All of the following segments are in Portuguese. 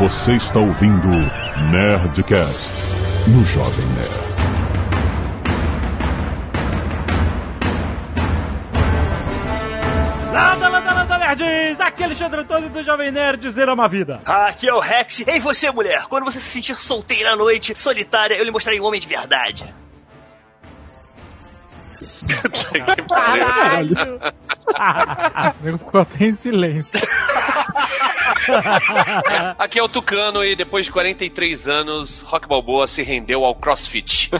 Você está ouvindo Nerdcast no Jovem Nerd. Landa, landa, landa, nerds! Aqui é Alexandre Antônio do Jovem Nerd Zero uma Vida. Aqui é o Rex. Ei, você, mulher, quando você se sentir solteira à noite, solitária, eu lhe mostrarei um homem de verdade. Caralho! O nego ficou até em silêncio. Aqui é o Tucano e depois de 43 anos, Rock Balboa se rendeu ao CrossFit.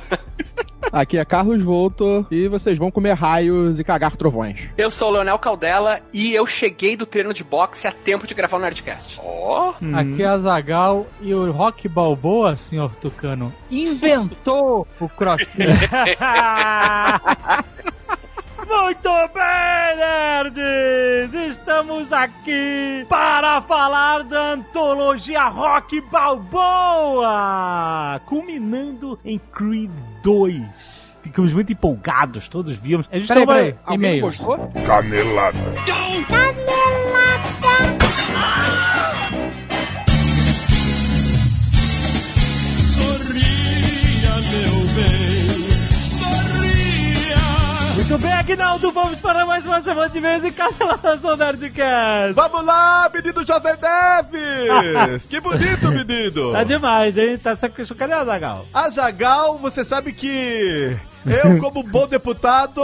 Aqui é Carlos Voltor e vocês vão comer raios e cagar trovões. Eu sou o Leonel Caldela e eu cheguei do treino de boxe a tempo de gravar o Nerdcast. Ó, Aqui é a Zagal e o Rock Balboa, senhor Tucano, inventou o crossfit. Muito bem, nerds! Estamos aqui para falar da antologia Rock Balboa! Culminando em Creed 2. Ficamos muito empolgados, todos vimos. A gente Peraí, tava- peraí, Alguém e-mails. gostou? Canelada. Muito bem, Aguinaldo, vamos para mais uma semana de vez em cancelação Nerdcast. Vamos lá, menino Jovem Neves! que bonito, menino! Tá demais, hein? Tá sacanagem. Cadê a Zagal? A Zagal, você sabe que eu, como bom deputado,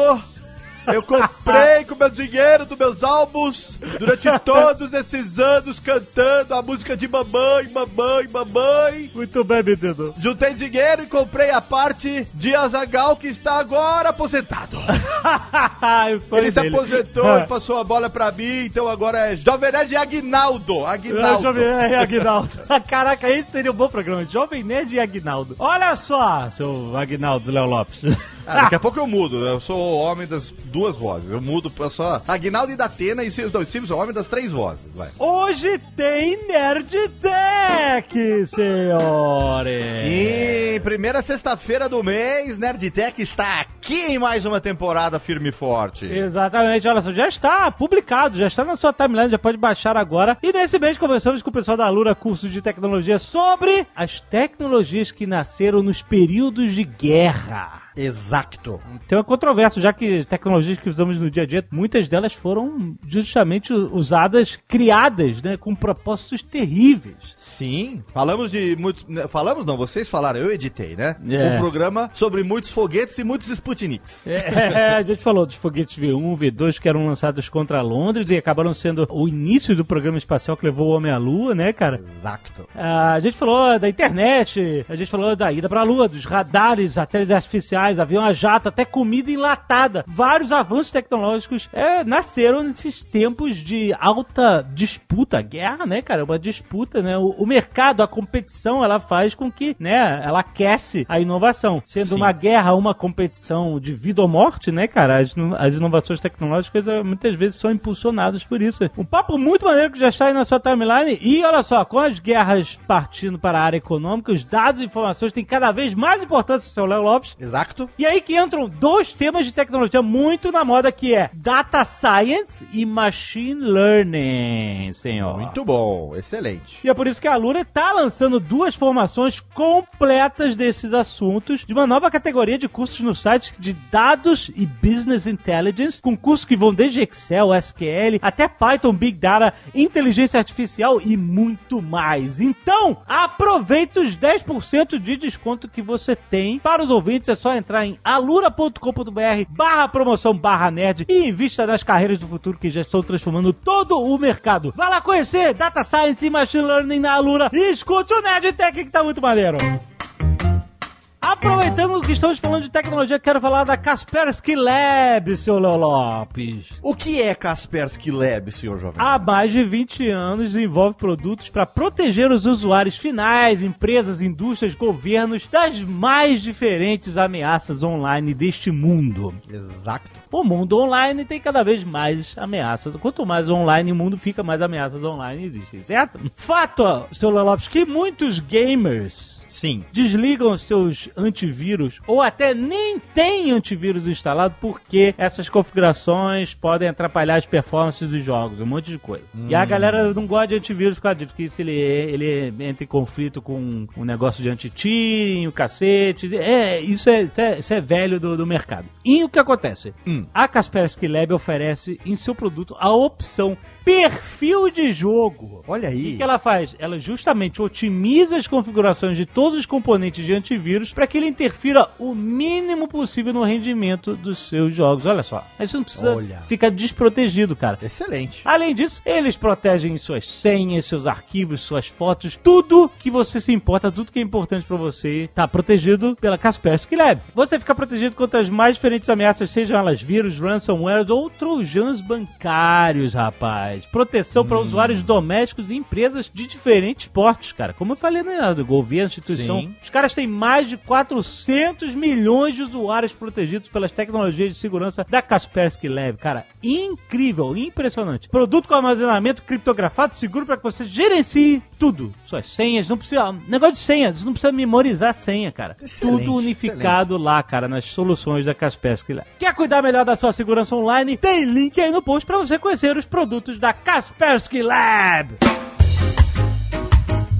eu comprei com meu dinheiro dos meus álbuns durante todos esses anos cantando a música de mamãe, mamãe, mamãe. Muito bem, menino. Juntei dinheiro e comprei a parte de Azagal que está agora aposentado. Eu sou Ele se dele. aposentou e passou a bola pra mim, então agora é Jovem Nerd Aguinaldo. Ah, Aguinaldo. Jovem Nerd e Aguinaldo. Caraca, esse seria um bom programa. Jovem Nerd e Aguinaldo. Olha só, seu Aguinaldo Léo Lopes. Ah, daqui a pouco eu mudo, né? Eu sou o homem das duas vozes. Eu mudo pra só Aguinaldo e Datena e Silvio. Não, Silvio é o homem das três vozes, vai. Hoje tem Nerd Tech, senhores. Sim, primeira sexta-feira do mês, Nerdtech está aqui em mais uma temporada firme e forte. Exatamente, olha só, já está publicado, já está na sua timeline, já pode baixar agora. E nesse mês conversamos com o pessoal da Alura Curso de Tecnologia sobre as tecnologias que nasceram nos períodos de guerra. Exato. Tem uma controvérsia, já que tecnologias que usamos no dia a dia, muitas delas foram justamente usadas, criadas, né, com propósitos terríveis. Sim, falamos de muitos. né, Falamos não, vocês falaram, eu editei, né? É. Um programa sobre muitos foguetes e muitos Sputniks. É, a gente falou dos foguetes V1, V2 que eram lançados contra Londres e acabaram sendo o início do programa espacial que levou o homem à Lua, né, cara? Exato. A gente falou da internet, a gente falou da ida pra Lua, dos radares, satélites artificiais, avião a jato, até comida enlatada. Vários avanços tecnológicos é, nasceram nesses tempos de alta disputa, guerra, né, cara? Uma disputa, né? O, o mercado, a competição, ela faz com que, né, ela aquece a inovação. Sendo uma guerra, uma competição de vida ou morte, né, cara? As, as inovações tecnológicas eh, muitas vezes são impulsionadas por isso. Um papo muito maneiro que já está aí na sua timeline. E olha só, com as guerras partindo para a área econômica, os dados e informações têm cada vez mais importância, seu Léo Lopes. Exato. E aí que entram dois temas de tecnologia muito na moda, que é Data Science e Machine Learning, senhor. Muito bom, excelente. E é por isso que a Alura está lançando duas formações completas desses assuntos de uma nova categoria de cursos no site de dados e business intelligence, com cursos que vão desde Excel, SQL, até Python, Big Data, inteligência artificial e muito mais. Então, aproveite os 10% de desconto que você tem. Para os ouvintes, é só entrar em alura.com.br barra promoção barra nerd e invista nas carreiras do futuro que já estão transformando todo o mercado. Vá lá conhecer Data Science e Machine Learning na Alura e escute o Nerd Tech que tá muito maneiro. Aproveitando que estamos falando de tecnologia, quero falar da Kaspersky Lab, seu Léo Lopes. O que é Kaspersky Lab, senhor jovem? Há mais de 20 anos desenvolve produtos para proteger os usuários finais, empresas, indústrias, governos das mais diferentes ameaças online deste mundo. Exato. o mundo online tem cada vez mais ameaças. Quanto mais online o mundo fica, mais ameaças online existem, certo? Fato, seu Lopes, que muitos gamers Sim. desligam seus antivírus ou até nem tem antivírus instalado porque essas configurações podem atrapalhar as performances dos jogos, um monte de coisa. E a galera não gosta de antivírus por causa disso, porque se ele, ele entra em conflito com um negócio de anti-cheating, o cacete, é, isso, é, isso, é, isso é velho do, do mercado. E o que acontece? A Kaspersky Lab oferece em seu produto a opção perfil de jogo. Olha O que, aí. que ela faz? Ela justamente otimiza as configurações de todos os componentes de antivírus para que ele interfira o mínimo possível no rendimento dos seus jogos. Olha só. Aí você não precisa Olha. ficar desprotegido, cara. Excelente. Além disso, eles protegem suas senhas, seus arquivos, suas fotos, tudo que você se importa, tudo que é importante pra você, tá protegido pela Kaspersky Lab. Você fica protegido contra as mais diferentes ameaças, sejam elas vírus, ransomware ou trojans bancários, rapaz. Proteção Hum. pra usuários domésticos e empresas de diferentes portes, cara. Como eu falei, né, do governo, instituição. Sim. Os caras têm mais de 400 milhões de usuários protegidos pelas tecnologias de segurança da Kaspersky Lab. Cara, incrível, impressionante. Produto com armazenamento criptografado seguro para que você gerencie tudo. Suas senhas, não precisa. Negócio de senhas, não precisa memorizar a senha, cara. Excelente, tudo unificado lá, cara, nas soluções da Kaspersky Lab. Quer cuidar melhor da sua segurança online? Tem link aí no post para você conhecer os produtos da Kaspersky Lab.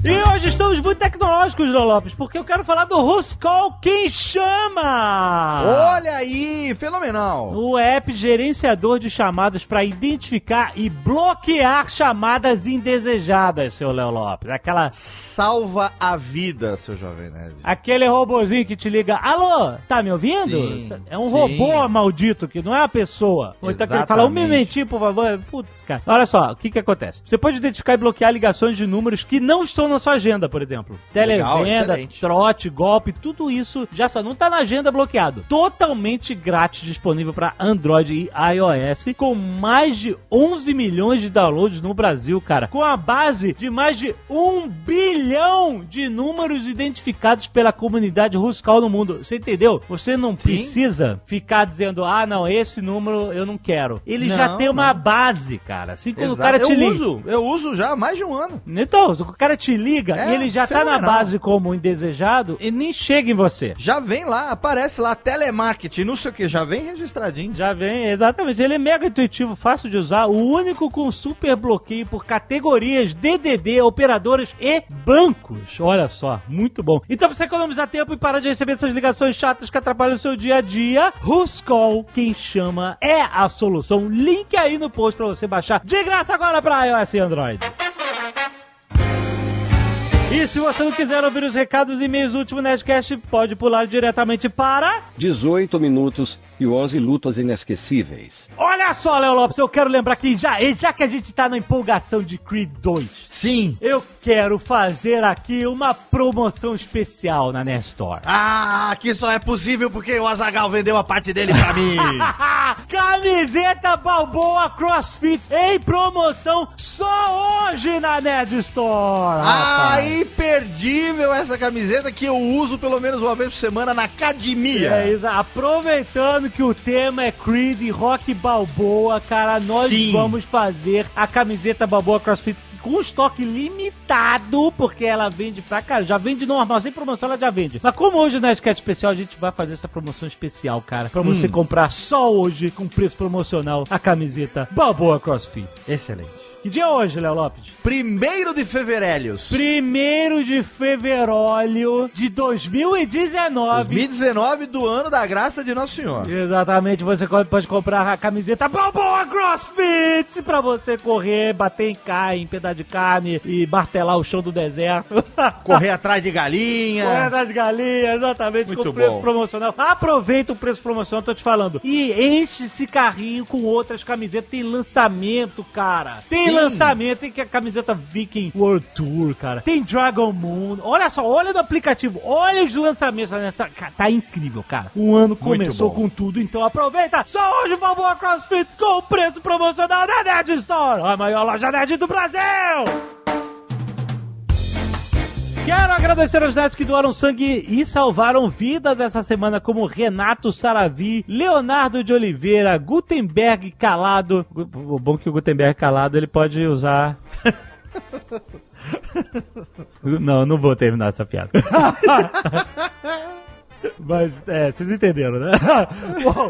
E hoje estamos muito tecnológicos, Léo Lopes, porque eu quero falar do Ruscall Quem Chama! Olha aí, fenomenal. O app gerenciador de chamadas para identificar e bloquear chamadas indesejadas, seu Léo Lopes. Aquela, Salva a vida, seu jovem nerd. aquele robozinho que te liga, alô, tá me ouvindo? Sim, é um sim. robô maldito, que não é uma pessoa. Ou então que fala, um momentinho, por favor. Putz, cara. Olha só, o que que acontece? Você pode identificar e bloquear ligações de números que não estão na sua agenda, por exemplo. Legal, Televenda, excelente. trote, golpe, tudo isso já só não tá na agenda bloqueado. Totalmente grátis, disponível para Android e iOS, com mais de 11 milhões de downloads no Brasil, cara. Com a base de mais de 1 bilhão de números identificados pela comunidade Ruscal no mundo. Você entendeu? Você não precisa ficar dizendo, ah, não, esse número eu não quero. Ele já Não, tem uma não. base, cara. Assim quando o Exato. cara te eu liga. uso, eu uso já há mais de um ano. Então, o cara te liga É, e ele já tá na fenomenal. base como indesejado, ele nem chega em você. Já vem lá, aparece lá, telemarketing, não sei o que, já vem registradinho. Já vem, exatamente. Ele é mega intuitivo, fácil de usar, o único com super bloqueio por categorias DDD, operadoras e bancos. Olha só, muito bom. Então, pra você economizar tempo e parar de receber essas ligações chatas que atrapalham o seu dia a dia, Ruscall, quem chama, é a solução. Link aí no post pra você baixar de graça agora pra iOS e Android. E se você não quiser ouvir os recados e e-mails do último Nerdcast, pode pular diretamente para 18 minutos e 11 lutas inesquecíveis. Olha só, Léo Lopes, eu quero lembrar que já, já que a gente tá na empolgação de Creed 2, Sim. eu quero fazer aqui uma promoção especial na Nestor. Ah, que só é possível porque o Azagal vendeu a parte dele pra mim. Camiseta Balboa CrossFit em promoção só hoje na Nerd Store. ah, rapaz. imperdível essa camiseta que eu uso pelo menos uma vez por semana na academia. É isso, aproveitando que o tema é Creed e Rock Balboa, cara, nós Sim. vamos fazer a camiseta Balboa CrossFit com estoque limitado, porque ela vende pra cara, já vende normal, sem promoção ela já vende. Mas como hoje na Sketch Especial, a gente vai fazer essa promoção especial, cara, pra Hum. você comprar só hoje, com preço promocional, a camiseta Balboa CrossFit. Excelente. Que dia é hoje, Léo Lopes? Primeiro de fevereiro. Primeiro de fevereiro de 2019. 2019 do ano da graça de Nosso Senhor. Exatamente, você pode comprar a camiseta Balboa CrossFit pra você correr, bater em carne, em pedaço de carne e martelar o chão do deserto. Correr atrás de galinha. Correr das galinhas, exatamente, Muito com preço bom. promocional. Aproveita o preço promocional, tô te falando. E enche esse carrinho com outras camisetas. Tem lançamento, cara. Tem Sim. Lançamento, tem que a camiseta Viking World Tour, cara. Tem Dragon Moon. Olha só, olha no aplicativo. Olha os lançamentos. Tá, tá incrível, cara. O ano começou com tudo, então aproveita. Só hoje o Balboa CrossFit com preço promocional na Nerd Store. A maior loja nerd do Brasil. Quero agradecer aos netos que doaram sangue e salvaram vidas essa semana, como Renato Saravi, Leonardo de Oliveira, Gutenberg Calado. O bom que o Gutenberg Calado ele pode usar. Não, não vou terminar essa piada. Mas, é, vocês entenderam, né? Bom,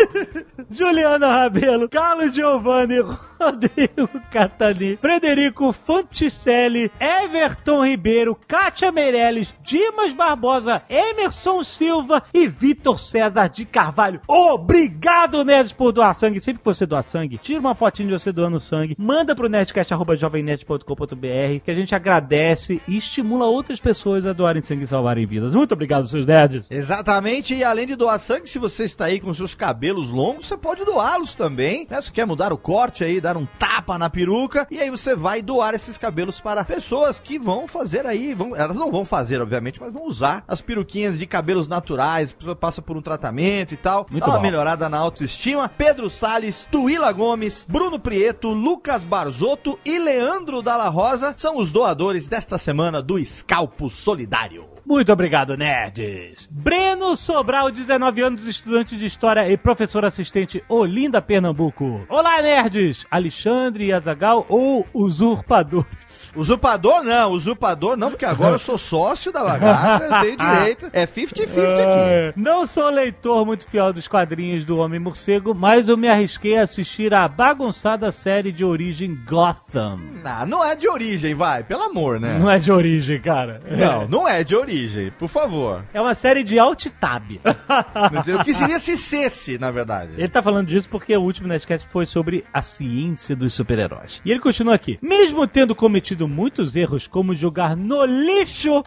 Juliana Rabelo, Carlos Giovanni, Rodrigo Catani, Frederico Fanticelli, Everton Ribeiro, Kátia Meirelles, Dimas Barbosa, Emerson Silva e Vitor César de Carvalho. Obrigado, Nerds, por doar sangue. Sempre que você doar sangue, tira uma fotinha de você doando sangue, manda pro nerdcast.jovemnet.com.br que a gente agradece e estimula outras pessoas a doarem sangue e salvarem vidas. Muito obrigado, seus nerds. Exatamente, e além de doar sangue, se você está aí com seus cabelos longos, você pode doá-los também. Né? Se quer mudar o corte aí, dar um tapa na peruca, e aí você vai doar esses cabelos para pessoas que vão fazer aí, vão, elas não vão fazer, obviamente, mas vão usar as peruquinhas de cabelos naturais, a pessoa passa por um tratamento e tal. Muito dá uma bom. melhorada na autoestima. Pedro Salles, Tuíla Gomes, Bruno Prieto, Lucas Barzotto e Leandro Dalla Rosa são os doadores desta semana do Escalpo Solidário. Muito obrigado, nerds. Breno Sobral, 19 anos, estudante de História e professor assistente Olinda, Pernambuco. Olá, nerds. Alexandre Azagal ou Usurpadores? Usurpador não, usurpador não, porque agora eu sou sócio da bagaça, eu tenho direito. É 50-50 aqui. É, Não sou leitor muito fiel dos quadrinhos do Homem Morcego, mas eu me arrisquei a assistir a bagunçada série de origem Gotham. Ah, não é de origem, vai, pelo amor, né? Não é de origem, cara. Não, não é de origem, por favor. É uma série de alt-tab. Entendeu? O que seria se cesse, na verdade. Ele tá falando disso porque o último Nerdcast foi sobre a ciência dos super-heróis. E ele continua aqui. Mesmo tendo cometido muitos erros, como jogar no lixo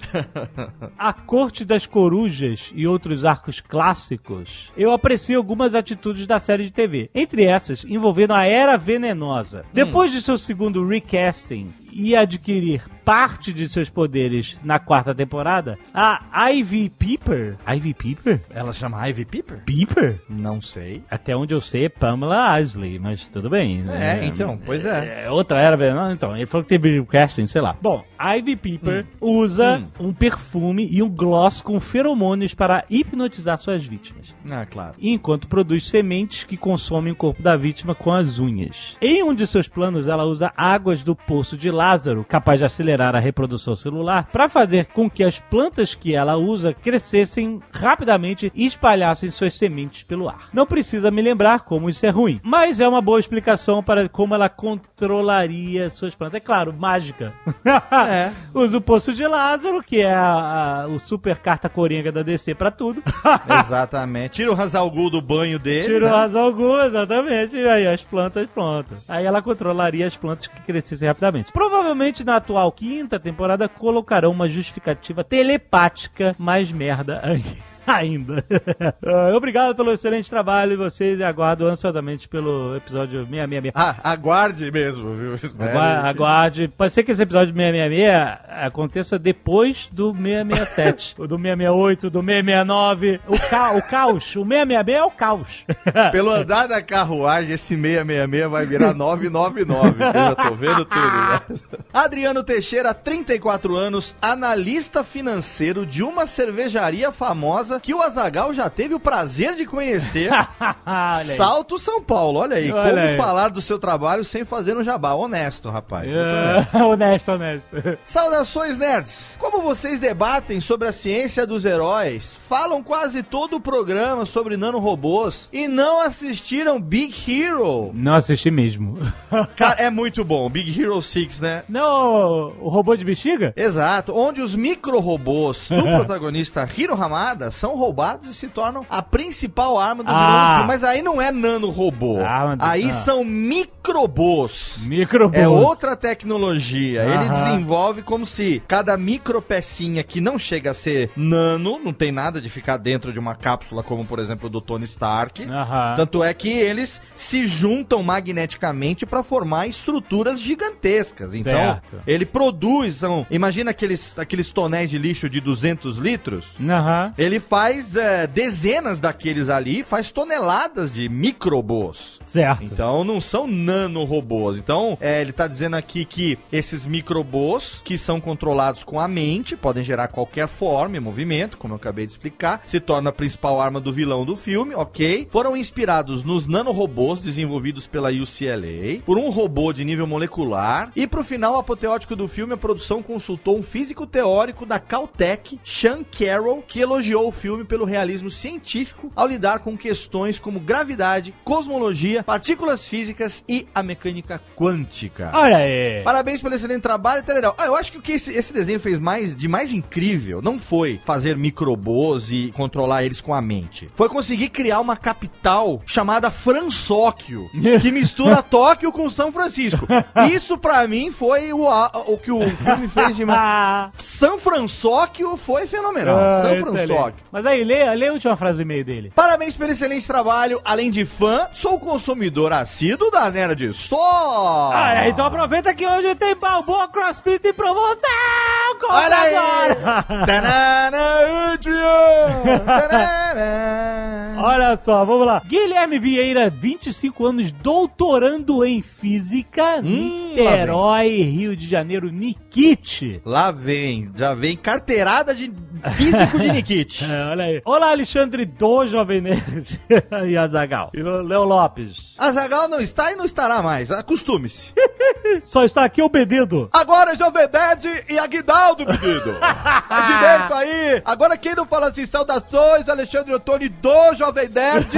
a Corte das Corujas e outros arcos clássicos, eu aprecio algumas atitudes da série de TV. Entre essas, envolvendo a Era Venenosa. Depois de seu segundo recasting e adquirir parte de seus poderes na quarta temporada, a Ivy Peeper... Ivy Peeper? Ela chama Ivy Piper? Peeper? Não sei. Até onde eu sei é Pamela Isley, mas tudo bem. É, então, pois é. É, outra era venenosa, então. Ele falou que teve casting, sei lá. Bom, Ivy Peeper usa um perfume e um gloss com feromônios para hipnotizar suas vítimas. Ah, claro. Enquanto produz sementes que consomem o corpo da vítima com as unhas. Em um de seus planos, ela usa águas do poço de Lázaro, capaz de acelerar a reprodução celular, para fazer com que as plantas que ela usa crescessem rapidamente e espalhassem suas sementes pelo ar. Não precisa me lembrar como isso é ruim, mas é uma boa explicação para como ela controlaria suas plantas. É claro, mágica. É. Usa o poço de Lázaro, que é a- a- o super carta coringa da DC pra tudo. Exatamente. Tira o Hazalgu do banho dele. Tirou né? razão alguma, exatamente. E aí as plantas prontas. Aí ela controlaria as plantas que crescessem rapidamente. Provavelmente na atual quinta temporada colocarão uma justificativa telepática mais merda aí. Ainda. Ah, Obrigado pelo excelente trabalho de vocês e aguardo ansiosamente pelo episódio 666. Ah, aguarde mesmo, viu? Agua- Aguarde. Pode ser que esse episódio do 666 aconteça depois do 667. o do 668, do 669. O, ca o caos. O 666 é o caos. Pelo andar da carruagem, esse 666 vai virar 999. Eu já tô vendo tudo, né? Adriano Teixeira, 34 anos, analista financeiro de uma cervejaria famosa que o Azagal já teve o prazer de conhecer. Salto São Paulo, olha aí. Olha como aí. falar do seu trabalho sem fazer um jabá. Honesto, rapaz. É, honesto, honesto. Saudações, nerds! Como vocês debatem sobre a ciência dos heróis, falam quase todo o programa sobre nanorobôs e não assistiram Big Hero. Não assisti mesmo. Cara, é muito bom. Big Hero 6, né? Não, o robô de bexiga? Exato, onde os micro-robôs do protagonista Hiro Hamada são roubados e se tornam a principal arma do Ah. filme. Mas aí não é nano-robô. Ah, aí ah. são microbôs. Microbôs. É outra tecnologia. Ele desenvolve como se cada micropecinha que não chega a ser nano, não tem nada de ficar dentro de uma cápsula, como por exemplo o do Tony Stark. Aham. Tanto é que eles se juntam magneticamente para formar estruturas gigantescas. Então, Certo. ele produz, são, imagina aqueles, aqueles tonéis de lixo de 200 litros. Aham. Ele faz é, dezenas daqueles ali, faz toneladas de microbôs. Certo. Então não são nanorobôs. Então é, ele tá dizendo aqui que esses microbôs, que são controlados com a mente, mente, podem gerar qualquer forma e movimento, como eu acabei de explicar. Se torna a principal arma do vilão do filme, ok. Foram inspirados nos nanorobôs desenvolvidos pela UCLA, por um robô de nível molecular. E pro final apoteótico do filme, a produção consultou um físico teórico da Caltech, Sean Carroll, que elogiou o filme pelo realismo científico ao lidar com questões como gravidade, cosmologia, partículas físicas e a mecânica quântica. Olha aí. Parabéns pelo excelente trabalho, Telerão. Ah, eu acho que o que esse, esse desenho fez mais de mais incrível não foi fazer microbos e controlar eles com a mente. Foi conseguir criar uma capital chamada Fransóquio, que mistura Tóquio com São Francisco. Isso pra mim foi o, o que o filme fez de mais. São Fransóquio foi fenomenal. ah, São excelente. Mas aí, lê, lê a última frase do e-mail dele. Parabéns pelo excelente trabalho. Além de fã, sou consumidor assíduo da Nerd Store. Ah, é, então aproveita que hoje tem Balboa CrossFit em promoção! Compra Olha aí! Tanana, Adrian! Tanana. Olha só, vamos lá. Guilherme Vieira, 25 anos, doutorando em física, Hum, Niterói, Rio de Janeiro, Nikit. Lá vem, já vem carteirada de físico de Nikit. Olha aí. Olá, Alexandre do Jovem Nerd e Azagal. E Léo Lopes. Azagal não está e não estará mais. Acostume-se. Só está aqui obedido. Agora Jovem Nerd e Aguinaldo, menino. É direito aí. Agora quem não fala assim, saudações, Alexandre Ottoni do Jovem Nerd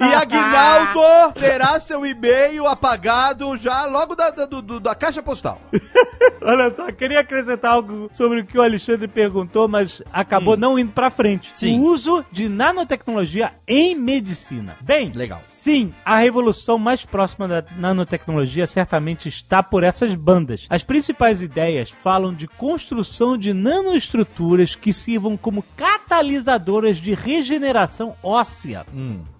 e Aguinaldo terá seu e-mail apagado já logo da, da, do- da caixa postal. Olha só, queria acrescentar algo sobre o que o Alexandre perguntou, mas acabou não indo pra frente. Hum. Sim. O uso de nanotecnologia em medicina. Bem, Legal. Sim, a revolução mais próxima da nanotecnologia certamente está por essas bandas. As principais ideias falam de construção de nanoestruturas que sirvam como catalisadoras de regeneração óssea.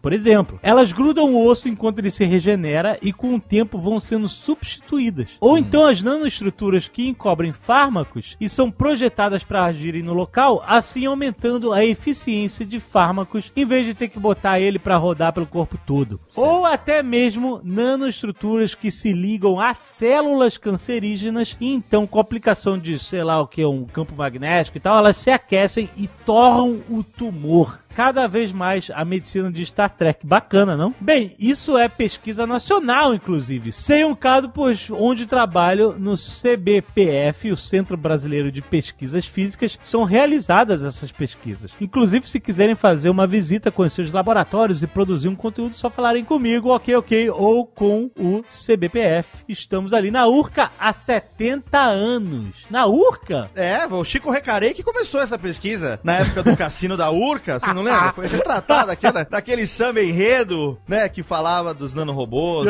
Por exemplo, elas grudam o osso enquanto ele se regenera e com o tempo vão sendo substituídas. Ou então as nanoestruturas que encobrem fármacos e são projetadas para agirem no local, assim aumentando a eficiência de fármacos em vez de ter que botar ele para rodar pelo corpo todo. Ou até mesmo nanoestruturas que se ligam a células cancerígenas então com a aplicação de, sei lá o que, um campo magnético e tal, elas se aquecem e torram o tumor cada vez mais a medicina de Star Trek. Bacana, não? Bem, isso é pesquisa nacional, inclusive. Sei um caso, pois onde trabalho no CBPF, o Centro Brasileiro de Pesquisas Físicas, são realizadas essas pesquisas. Inclusive, se quiserem fazer uma visita com os seus laboratórios e produzir um conteúdo, só falarem comigo, ok, ok, ou com o CBPF. Estamos ali na URCA há 70 anos. Na URCA? É, o Chico Recarei que começou essa pesquisa na época do cassino da Urca, você não lembra? Foi retratado aqui na, naquele samba enredo, né, que falava dos nanorobôs.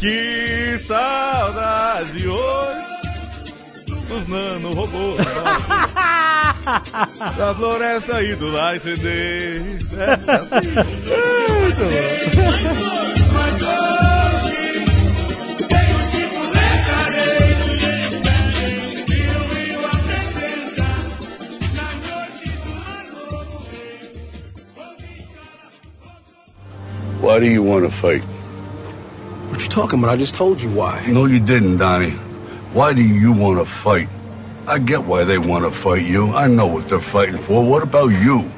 que saudade hoje dos nanorobôs. da floresta e do lá acender. É, assim. Why do you want to fight? What you talking about? I just told you why. No, you didn't, Donnie. Why do you want to fight? I get why they want to fight you. I know what they're fighting for. What about you?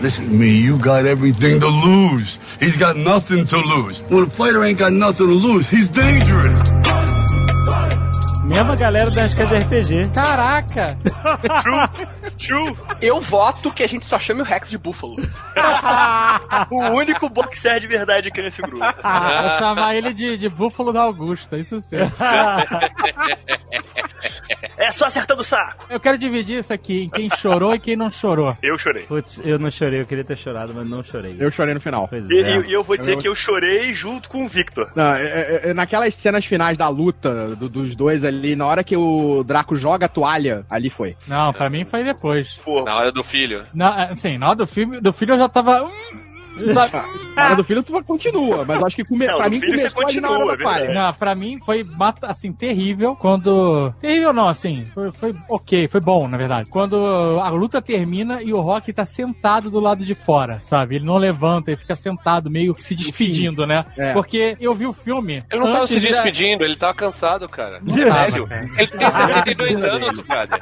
Listen to me, you got everything to lose. He's got nothing to lose. When a fighter ain't got nothing to lose, he's dangerous. Mesma galera da Esquerda de RPG. Caraca! True. Eu voto que a gente só chame o Rex de Búfalo. O único boxer de verdade aqui nesse grupo. Vou chamar ele de, de Búfalo da Augusta, isso sim. É só acertando o saco. Eu quero dividir isso aqui em quem chorou e quem não chorou. Eu chorei. Putz, eu não chorei, eu queria ter chorado, mas não chorei. Eu chorei no final. Pois E, é. e- eu vou dizer que eu chorei junto com o Victor. Não, é- é- é naquelas cenas finais da luta do- dos dois ali, na hora que o Draco joga a toalha, ali foi. Não, pra mim foi depois. Pô, Na hora do filho. Na, assim, na hora do filme, do filho eu já tava. "Hum, Sabe? Na hora do filho tu continua, mas acho que come... Não, pra mim filho você começou ali na hora continua, da falha. verdade. Não, pra mim foi, assim, terrível quando... Terrível não, assim, foi, foi ok, foi bom, na verdade. Quando a luta termina e o Rock tá sentado do lado de fora, sabe? Ele não levanta, ele fica sentado, meio que se despedindo, né? É. Porque eu vi o filme... Ele não tava se da- despedindo, ele tava cansado, cara. Não tava, Velho. cara. Ele tem 72 anos, cara.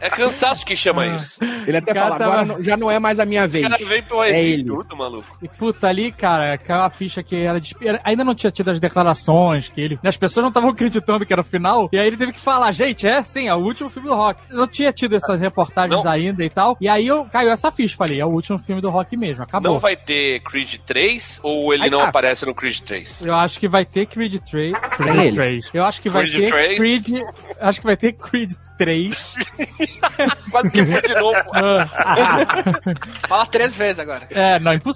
É cansaço que chama Ah. isso. Ele até O cara fala, agora tava- já não é mais a minha O vez. cara vem pro É ele. tudo, maluco. E puta, ali, cara, aquela ficha que era de... Ainda não tinha tido as declarações, que ele. As pessoas não estavam acreditando que era o final. E aí ele teve que falar, gente, é sim, é o último filme do Rock. Não tinha tido essas reportagens Não. ainda e tal. E aí eu caiu essa ficha, falei, é o último filme do Rock mesmo, acabou. Não vai ter Creed 3 ou ele Aí não tá. aparece no Creed 3? Eu acho que vai ter Creed 3. Tem Creed ele. 3. Eu acho que vai Creed ter 3. Creed. Acho que vai ter Creed 3. Quase que foi de novo. Fala três vezes agora. É, não, impossível.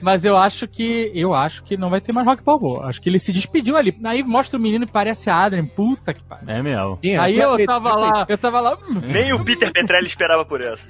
Mas eu acho que. Eu acho que não vai ter mais Rock Balboa. Acho que ele se despediu ali. Aí mostra o menino e parece a Adrien. Puta que pariu. É mesmo. Aí tinha eu feito, tava tinha lá, eu tava lá. Nem o Peter Petrelli esperava por essa.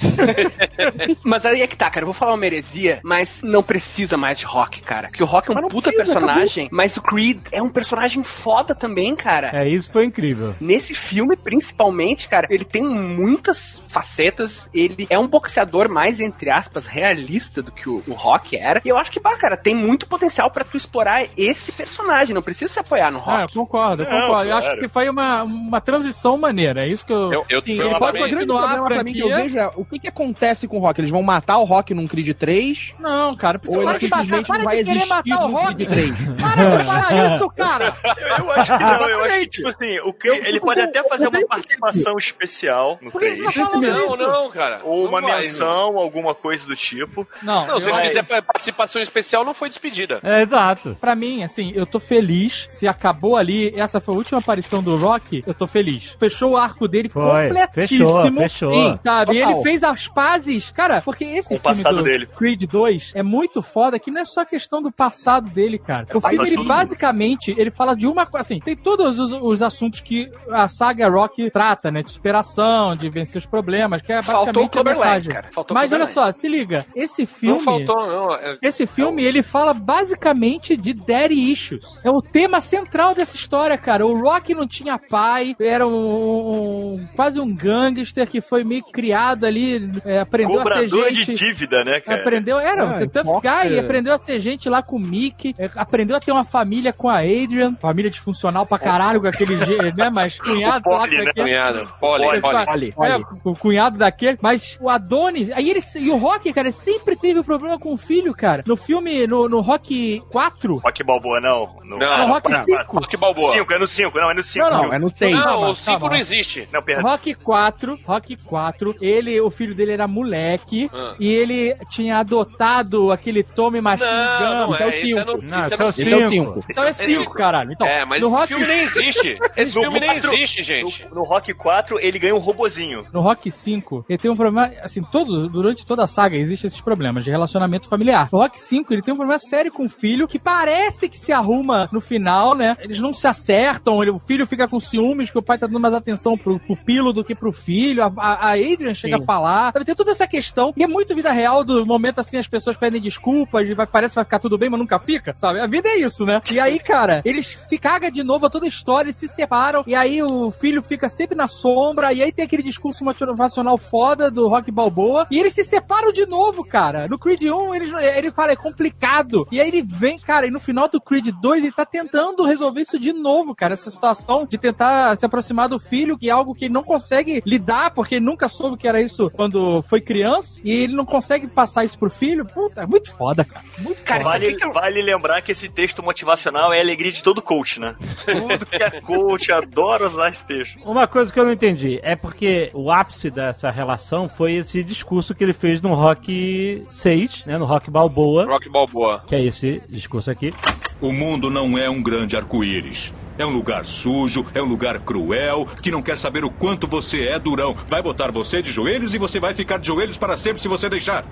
Mas aí é que tá, cara. Eu vou falar uma heresia, mas não precisa mais de Rock, cara. Porque o Rock é um puta precisa, personagem, mas o Creed é um personagem foda também, cara. É, isso foi incrível. Nesse filme, principalmente, cara, ele tem muitas facetas. Ele é um boxeador mais, entre aspas, realista do que o, o Rock era. E eu acho que, bah, cara, tem muito potencial pra tu explorar esse personagem. Não precisa se apoiar no Ah, eu Rock. concordo, eu Não, concordo. Eu acho que foi uma, uma transição maneira. É isso que eu. Eu, eu, Sim, ele pode continuar problema a pra mim que eu franquia. vejo é o que, que acontece com o Rock. Eles vão matar o Rock num Creed 3 Não, cara, ou ele para de matar, simplesmente para não vai existir matar o Rock. Creed 3? Para de falar isso, cara! Eu acho que não, eu acho que, tipo assim, o Cri- ele pode até fazer uma participação especial no Por que você 3. tá falando Não, não, cara. Ou uma vai. menção, alguma coisa do tipo. Não, Não, se ele fizer participação especial, não foi despedida. É, exato. Pra mim, assim, eu tô feliz. Se acabou ali, essa foi a última aparição do Rock, eu tô feliz. Fechou o arco dele Foi, completíssimo. fechou, fechou. Sim, sabe? E ele fez as pazes. Cara, porque esse o filme passado do dele. Creed 2 é muito foda que não é só questão do passado dele, cara. o faz filme, ele basicamente, ele fala de uma coisa, assim, tem todos os, os assuntos que a saga Rock trata, né? De superação, de vencer os problemas, que é Faltou o basicamente a mensagem. cara. Faltou o Mas olha só, se liga, esse filme... Não faltou, não. É- Esse filme, ele fala basicamente de daddy issues. É o tema central dessa história, cara. O Rock não tinha pai, era um, um- quase um gangster que foi meio que criado ali, é, aprendeu a ser Cobrador gente... de dívida, né, cara? Aprendeu, era Ah, um tough hipócrita. guy, aprendeu a ser gente lá com o Mickey, é, aprendeu a ter uma família com a Adrian, família disfuncional pra caralho com aquele, je- né, mas cunhado O lá Poli, com né? aquele... Cunhado. Poli, Poli. É, olha. Cunhado daquele. Mas o Adonis. Aí ele. E o Rock, cara, sempre teve problema com o filho, cara. No filme, no, no Rock 4. Rock Balboa, não. No, Não, No Rock Ah, 5. Rock Balboa. 5, é no 5, não, é no 5. Não, Não, é no 6. Não, Calma, o 5 calma. não existe. Não, perdão. Rock 4, Rock 4, ele, o filho dele era moleque Ah. e ele tinha adotado aquele Tommy Machine Não, Gun, não que é o é. Isso é 5. no, Não, isso é esse é no o Esse é cinco. 5. Então é 5, caralho. Então, É, mas no esse Rock, filme nem existe. Esse filme nem existe, gente. No, no Rock 4, ele ganha um robozinho. No Rock 5, ele tem um problema, assim, todo, durante toda a saga existem esses problemas de relacionamento familiar. No Rock 5, ele tem um problema sério com o filho, que parece que se arruma no final, né? Eles não se acertam, ele- o filho fica com ciúmes que o pai tá dando mais atenção pro pupilo do que pro filho. A, a- a Adrian chega Sim. a falar. Sabe, tem toda essa questão. E é muito vida real do momento assim, as pessoas pedem desculpas, e vai, parece que vai ficar tudo bem, mas nunca fica, sabe? A vida é isso, né? E aí, cara, eles se cagam de novo a toda a história, eles se separam, e aí o filho fica sempre na sombra, e aí tem aquele discurso motivacional foda do Rock Balboa, e eles se separam de novo, cara. No Creed 1, eles, ele fala, é complicado. E aí ele vem, cara, e no final do Creed 2, ele tá tentando resolver isso de novo, cara. Essa situação de tentar se aproximar do filho, que é algo que ele não consegue lidar, porque ele nunca soube que era isso quando foi criança, e ele não consegue passar isso pro filho. Puta, é muito foda, cara. Muito Cara, Vale, que eu- vale lembrar que esse texto motivacional é a alegria de todo coach, né? Tudo que é coach adora usar esse texto. Uma coisa que eu não entendi é porque o ápice dessa relação foi esse discurso que ele fez no Rock 6, né? No Rock Balboa, Rock Balboa. que é esse discurso aqui. O mundo não é um grande arco-íris. É um lugar sujo, é um lugar cruel, que não quer saber o quanto você é durão. Vai botar você de joelhos e você vai ficar de joelhos para sempre se você deixar.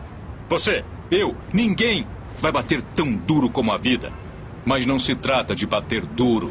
Você, eu, ninguém vai bater tão duro como a vida. Mas não se trata de bater duro.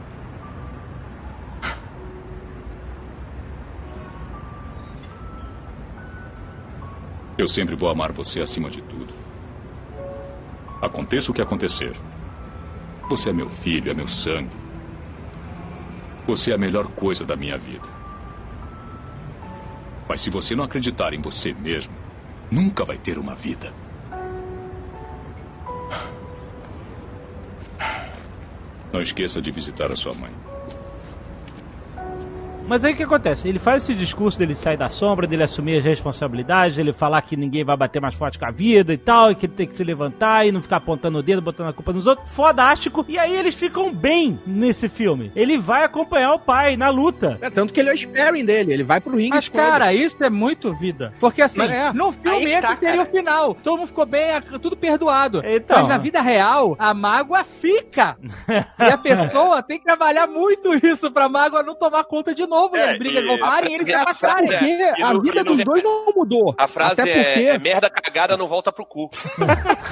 Eu sempre vou amar você acima de tudo. Aconteça o que acontecer. Você é meu filho, é meu sangue. Você é a melhor coisa da minha vida. Mas se você não acreditar em você mesmo, nunca vai ter uma vida. Não esqueça de visitar a sua mãe. Mas aí o que acontece? Ele faz esse discurso dele sair da sombra, dele assumir as responsabilidades, ele falar que ninguém vai bater mais forte com a vida e tal, e que ele tem que se levantar e não ficar apontando o dedo, botando a culpa nos outros. Fodástico. E aí eles ficam bem nesse filme. Ele vai acompanhar o pai na luta. É, tanto que ele é o sparring dele, ele vai pro ringue. Mas, com ele. cara, isso é muito vida. Porque assim, é. no filme esse tá, teria o cara. final. Todo mundo ficou bem, tudo perdoado. Então. Mas na vida real, a mágoa fica. e a pessoa tem que trabalhar muito isso pra mágoa não tomar conta de novo. É, e as brigas e- voltarem e eles se a- afastarem. É, Porque e a no- vida no- dos dois não mudou. A frase Até é, porque... é merda cagada não volta pro cu.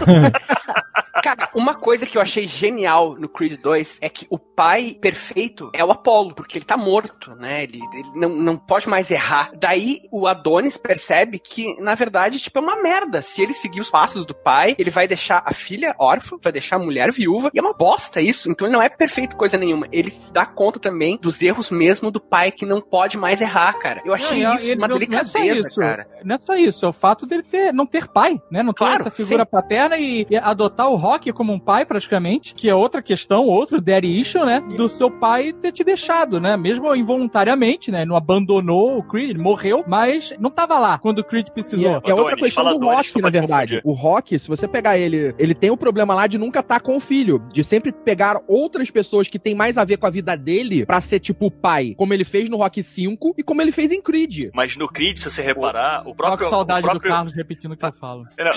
Cara, uma coisa que eu achei genial no Creed 2 é que o pai perfeito é o Apollo, porque ele tá morto, né? Ele, ele não, não pode mais errar. Daí o Adonis percebe que, na verdade, tipo, é uma merda. Se ele seguir os passos do pai, ele vai deixar a filha órfã, vai deixar a mulher viúva, e é uma bosta isso. Então ele não é perfeito coisa nenhuma. Ele se dá conta também dos erros mesmo do pai que não pode mais errar, cara. Eu achei Não, e isso ele uma não- não é só delicadeza, isso. cara. Não é só isso, é o fato dele ter, não ter pai, né? Não ter Claro, essa figura sim. paterna e, e adotar o Rock como um pai, praticamente, que é outra questão, outro daddy issue, né? Do seu pai ter te deixado, né? Mesmo involuntariamente, né? Não abandonou o Creed, ele morreu, mas não tava lá quando o Creed E precisou. é, é outra Adonis, questão do Rock, na verdade. O Rock, se você pegar ele, ele tem o problema lá de nunca estar com o filho. De sempre pegar outras pessoas que têm mais a ver com a vida dele pra ser tipo o pai. Como ele fez no Rock 5 e como ele fez em Creed. Mas no Creed, se você reparar, o Coloco próprio. saudade o próprio... do Carlos repetindo o que eu falo. Não,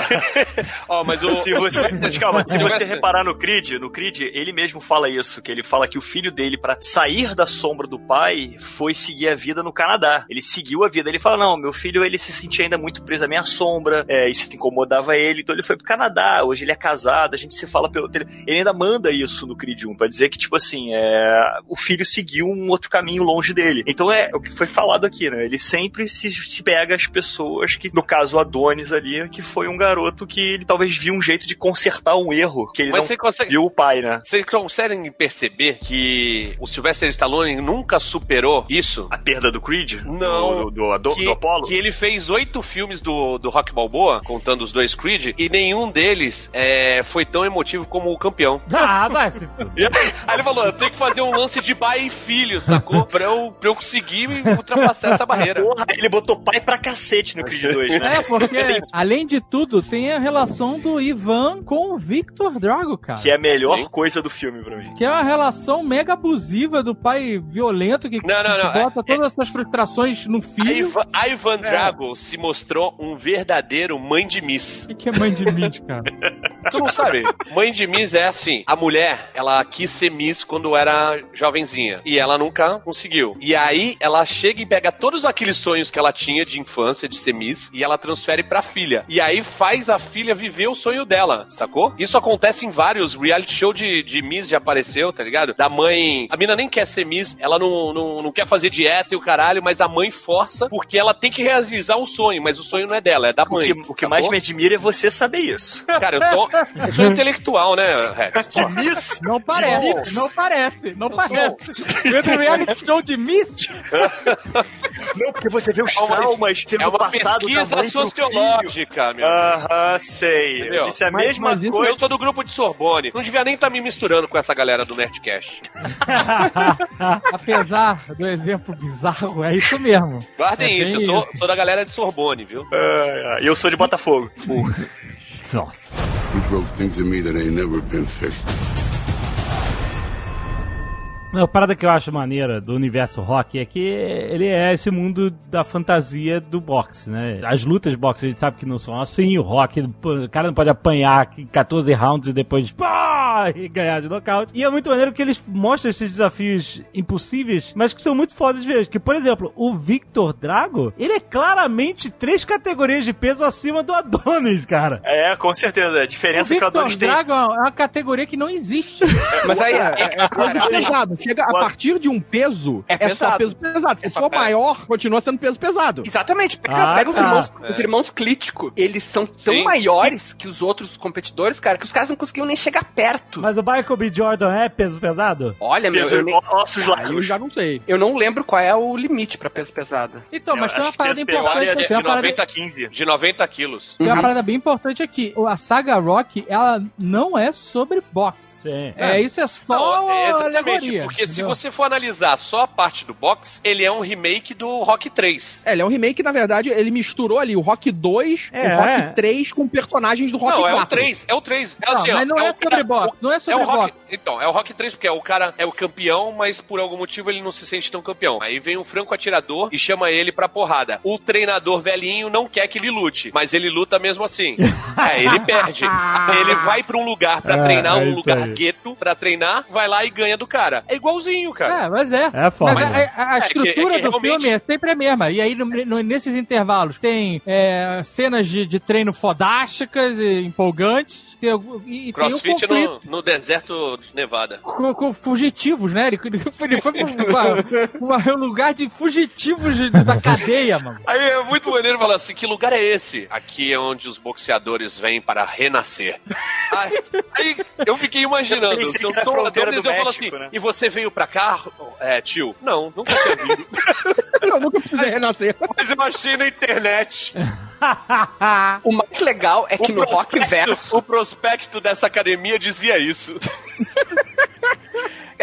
Ó, mas o. se você, calma, se você Sylvester- reparar no Creed, no Creed, ele mesmo fala isso, que ele fala que o filho dele, pra sair da sombra do pai, foi seguir a vida no Canadá. Ele seguiu a vida. Ele fala, não, meu filho, ele se sentia ainda muito preso à minha sombra, é, isso incomodava ele, então ele foi pro Canadá, hoje ele é casado, a gente se fala pelo. Ele ainda manda isso no Creed 1, pra dizer que, tipo assim, é, o filho seguiu um outro caminho longe dele. Então é o que foi falado aqui, né? Ele sempre se, se pega as pessoas que, no caso o Adonis ali, que foi um garoto que ele talvez viu um jeito de consertar um erro, que ele Mas não consegue. viu o pai, né? Vocês conseguem perceber que o Sylvester Stallone nunca superou isso? A perda do Creed? Não. Do, do, do, que, do Apollo? que ele fez oito filmes do, do Rock Balboa, contando os dois Creed, e nenhum deles é, foi tão emotivo como o campeão. Ah, mas se Aí ele falou: eu tenho que fazer um lance de pai e filho, sacou? Pra eu, pra eu conseguir ultrapassar essa barreira. Porra, ele botou pai pra cacete no Creed 2, né? É, porque, além de tudo, tem a relação do Ivan com o Victor Drago, cara. Que é a melhor Sim. coisa do filme pra mim. Que é uma relação mega abusiva do pai violento que, Não, não, que não, bota todas as suas frustrações no A filho. Ivan, a Ivan Drago se mostrou um verdadeiro mãe de Miss. O que, que é mãe de Mid, cara? Tu não sabe? Mãe de Miss é assim: a mulher, ela quis ser Miss quando era jovenzinha. E ela nunca conseguiu. E aí ela chega e pega todos aqueles sonhos que ela tinha de infância, de ser Miss, e ela transfere pra filha. E aí faz a filha viver o sonho dela, sacou? Isso acontece em vários reality show de, de Miss já apareceu, tá ligado? Da mãe. A mina nem quer ser Miss, ela não, não, não quer fazer dieta e o caralho, mas a mãe força porque ela tem que realizar um sonho, mas o sonho não é dela, é da O mãe. que, o que mais me admira é você saber isso. Cara, eu, tô, eu sou intelectual, né, Rex? Miss? Não parece, não parece, não parece. Vendo um reality show de Miss, Não, porque você vê os É uma- traumas sendo É uma passado da pesquisa sociológica, meu. Aham, sei. Entendeu? Eu disse a Mas- mesma mas isso- coisa. Eu sou do grupo de Sorbonne. Não devia nem estar me misturando com essa galera do Nerdcast. apesar do exemplo bizarro, é isso mesmo. Guardem É isso, eu sou, sou da galera de Sorbonne, viu? Ah, eu sou de Botafogo. Nossa. You broke things in me that ain't never been fixed. Não, a parada que eu acho maneira do universo rock é que ele é esse mundo da fantasia do boxe, né? As lutas de boxe a gente sabe que não são assim, o rock, o cara não pode apanhar em 14 rounds e depois, pá, e ganhar de nocaute. E é muito maneiro que eles mostram esses desafios impossíveis, mas que são muito fodas de ver. Que, por exemplo, o Victor Drago, ele é claramente três categorias de peso acima do Adonis, cara. É, com certeza. A O diferença é que o Victor Adonis tem. Drago é uma categoria que não existe. Mas aí, É, é, é peso pesado. Chega a partir de um peso, É é, só peso pesado. Se É for maior, continua sendo peso pesado. Exatamente. Pega, Ah, pega os, tá. irmãos, É. os irmãos Clítico. Eles são tão Sim. maiores que os outros competidores, cara, que os caras não conseguiam nem chegar perto. Mas o Michael B. Jordan é peso pesado? Olha, meu, Peso, eu, nem- ossos Aí eu largos. já não sei. eu não lembro qual é o limite pra peso pesado. Então, mas Eu tem uma acho que parada importante é de Tem uma parada, 90 a 15. De 90 quilos. tem uma Uhum. parada bem importante aqui. O- A saga Rock, ela não é sobre boxe. Sim. É, isso é só Não, é porque se entendeu? você for analisar só a parte do box, ele é um remake do Rock 3. É, ele é um remake, na verdade, ele misturou ali o Rock 2, É. o Rock 3 com personagens do Rock não, 4. é o 3, é o 3. É Não, assim, ó, mas não é, o sobre cara- boxe. Não é É sobre o Rock, boxe. então, é o Rock 3 porque é o cara é o campeão, mas por algum motivo ele não se sente tão campeão. Aí vem um franco atirador e chama ele pra porrada. O treinador velhinho não quer que ele lute, mas ele luta mesmo assim. é, ele perde. Ele vai pra um lugar pra É, treinar, é um lugar aí. gueto pra treinar, vai lá e ganha do cara. É igualzinho, cara. É, mas é. É foda. Mas a, a- a É que- estrutura é que do realmente- filme é sempre a mesma. E aí, no- no- nesses intervalos, tem é, cenas de, de treino fodásticas e empolgantes. Tem, algum- e, e tem Crossfit conflito no, no deserto de Nevada. com, com fugitivos, né? Ele, ele foi uma- um lugar de fugitivos de- da cadeia, mano. Aí é muito maneiro falar assim: que lugar é esse? Aqui é onde os boxeadores vêm para renascer. Aí, aí eu fiquei imaginando, Eu se eu sou do eu falo México, assim, né? e você veio pra cá, é, tio? Não, nunca tinha vindo. Eu nunca precisei renascer. Mas eu achei na internet. O mais legal é que O no Rock Verso, o prospecto dessa academia dizia isso.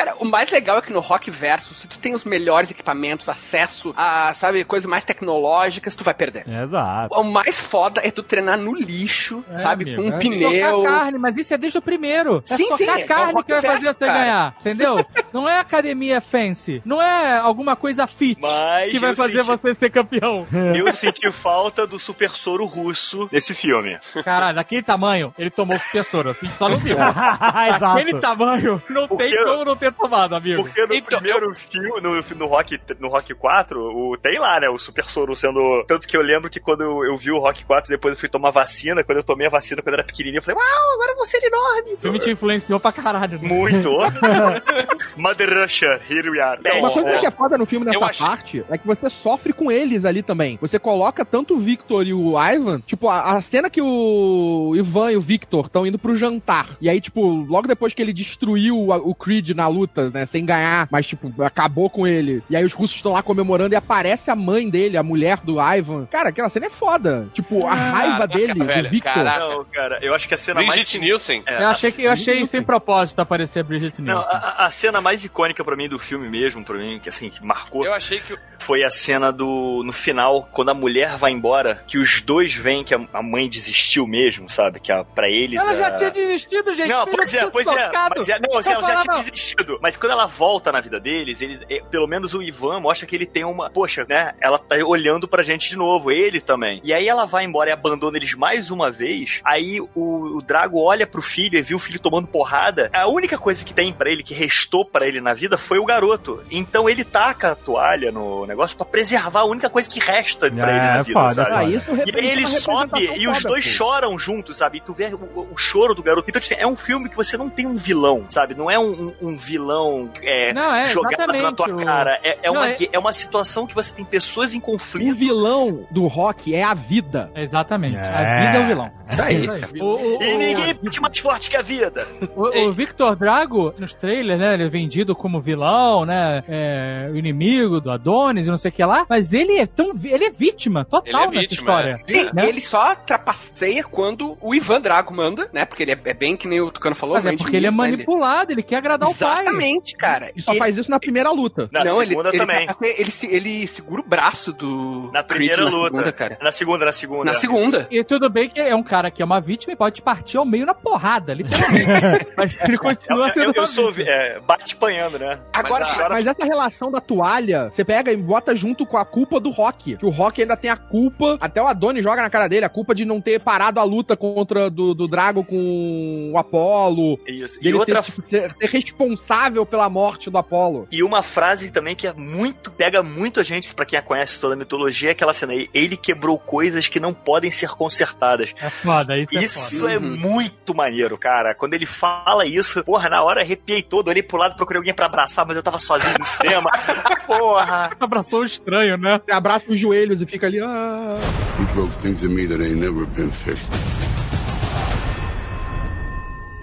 cara, o mais legal é que no Rock Verso, se tu tem os melhores equipamentos, acesso a, sabe, coisas mais tecnológicas, tu vai perder. Exato. O mais foda é tu treinar no lixo, É, sabe, amigo, com um é pneu. Socar carne, mas isso é desde o primeiro. É Sim, sim, socar é o carne Rock que vai fazer você cara. ganhar, entendeu? Não é academia fancy. Não é alguma coisa fit Mas que vai fazer senti- você ser campeão. Eu senti falta do super soro russo nesse filme. Caralho, daquele tamanho, ele tomou super soro. Só não viu. Exato. Daquele tamanho, não tem Porque- como não ter tomado, amigo. Porque no Então, primeiro filme, no, no, Rock, no Rock 4, o, tem lá, né, o Super Soro sendo... Tanto que eu lembro que quando eu, eu vi o Rock 4, depois eu fui tomar vacina, quando eu tomei a vacina quando eu era pequenininho, eu falei, uau, agora eu vou ser enorme. O filme te influenciou pra caralho. né? Muito. Mother Russia, here we are. Uma coisa que é foda no filme Eu nessa achei- parte é que você sofre com eles ali também. Você coloca tanto o Victor e o Ivan, tipo, a, a cena que o Ivan e o Victor estão indo pro jantar. E aí, tipo, logo depois que ele destruiu a- o Creed na luta, né, sem ganhar, mas, tipo, acabou com ele. E aí os russos estão lá comemorando e aparece a mãe dele, a mulher do Ivan. Cara, aquela cena é foda. Tipo, a raiva Caraca, dele, velho, do Victor. caraca. Não, cara, eu acho que a cena mais... Brigitte Nielsen. É, Eu achei, que, eu achei sem propósito aparecer a Bridget Não, Nielsen. a, a cena mais icônica pra mim do filme mesmo, pra mim, que assim, que marcou, Eu achei que. foi a cena do. no final, quando a mulher vai embora, que os dois veem que a, a mãe desistiu mesmo, sabe? Que a, pra eles. Ela já tinha desistido, gente. Não, Vocês pois é, pois é. Mas é não, assim, Eu ela já tinha falava- desistido. Mas quando ela volta na vida deles, eles, é, pelo menos o Ivan mostra que ele tem uma. Poxa, né? Ela tá olhando pra gente de novo, ele também. E aí ela vai embora e abandona eles mais uma vez. Aí o, o Drago olha pro filho e viu o filho tomando porrada. A única coisa que tem pra ele, que restou pra ele na vida, foi o garoto. Então ele taca a toalha no negócio pra preservar a única coisa que resta pra É, ele na é vida, foda, sabe? Ah, isso E aí ele sobe e os dois pô. choram juntos, sabe? E tu vê o, o choro do garoto. Então, tipo, é um filme que você não tem um vilão, sabe? Não é um, um- um vilão é, Não, é, jogado na tua o- cara. É, é Não, uma, é- é uma situação que você tem pessoas em O conflito. vilão do rock é a vida. Exatamente. A É. vida é o vilão. Isso aí. O, o- E o- ninguém bate mais forte que a vida. O, o Victor Drago, nos trailers, né? Ele é vendido como vilão, né? É, o inimigo do Adonis e não sei o que lá. Mas ele é tão. Ele é vítima total Ele é nessa vítima, história. Sim, né? ele só trapaceia quando o Ivan Drago manda, né? Porque ele é, é bem que nem o Tucano falou. Mas é porque ele é manipulado, ele quer agradar o pai. Exatamente, cara. E só Ele- faz isso na primeira luta. Na não, ele, segunda ele, também. Ele, se- ele segura o braço do Na primeira Creed na luta. segunda, cara. Na segunda, na segunda. Na segunda. E tudo bem que é um cara que é uma vítima e pode partir ao meio na porrada, literalmente. Mas ele continua Eu, sendo eu, eu uma sou é, bate panhando, né? Agora- Mas agora Mas essa relação da toalha, você pega e bota junto com a culpa do Rock. Que o Rock ainda tem a culpa, até o Adonis joga na cara dele, a culpa de não ter parado a luta contra do, do Drago com o Apollo. Isso. E outra ser, tipo, ser, ser responsável pela morte do Apollo. E uma frase também que é muito, pega muito a gente, pra quem conhece toda a mitologia, é aquela cena aí, ele quebrou coisas que não podem ser consertadas. É foda, isso, é Isso foda. é Uhum. muito maneiro, cara. Quando ele fala isso, porra, na hora arrepiei todo, olhei pro lado, procurei alguém pra abraçar, mas eu tava sozinho no cinema. Porra! Abraçou estranho, né? Você abraça os joelhos e fica ali. Ah. You broke things in me that ain't never been fixed.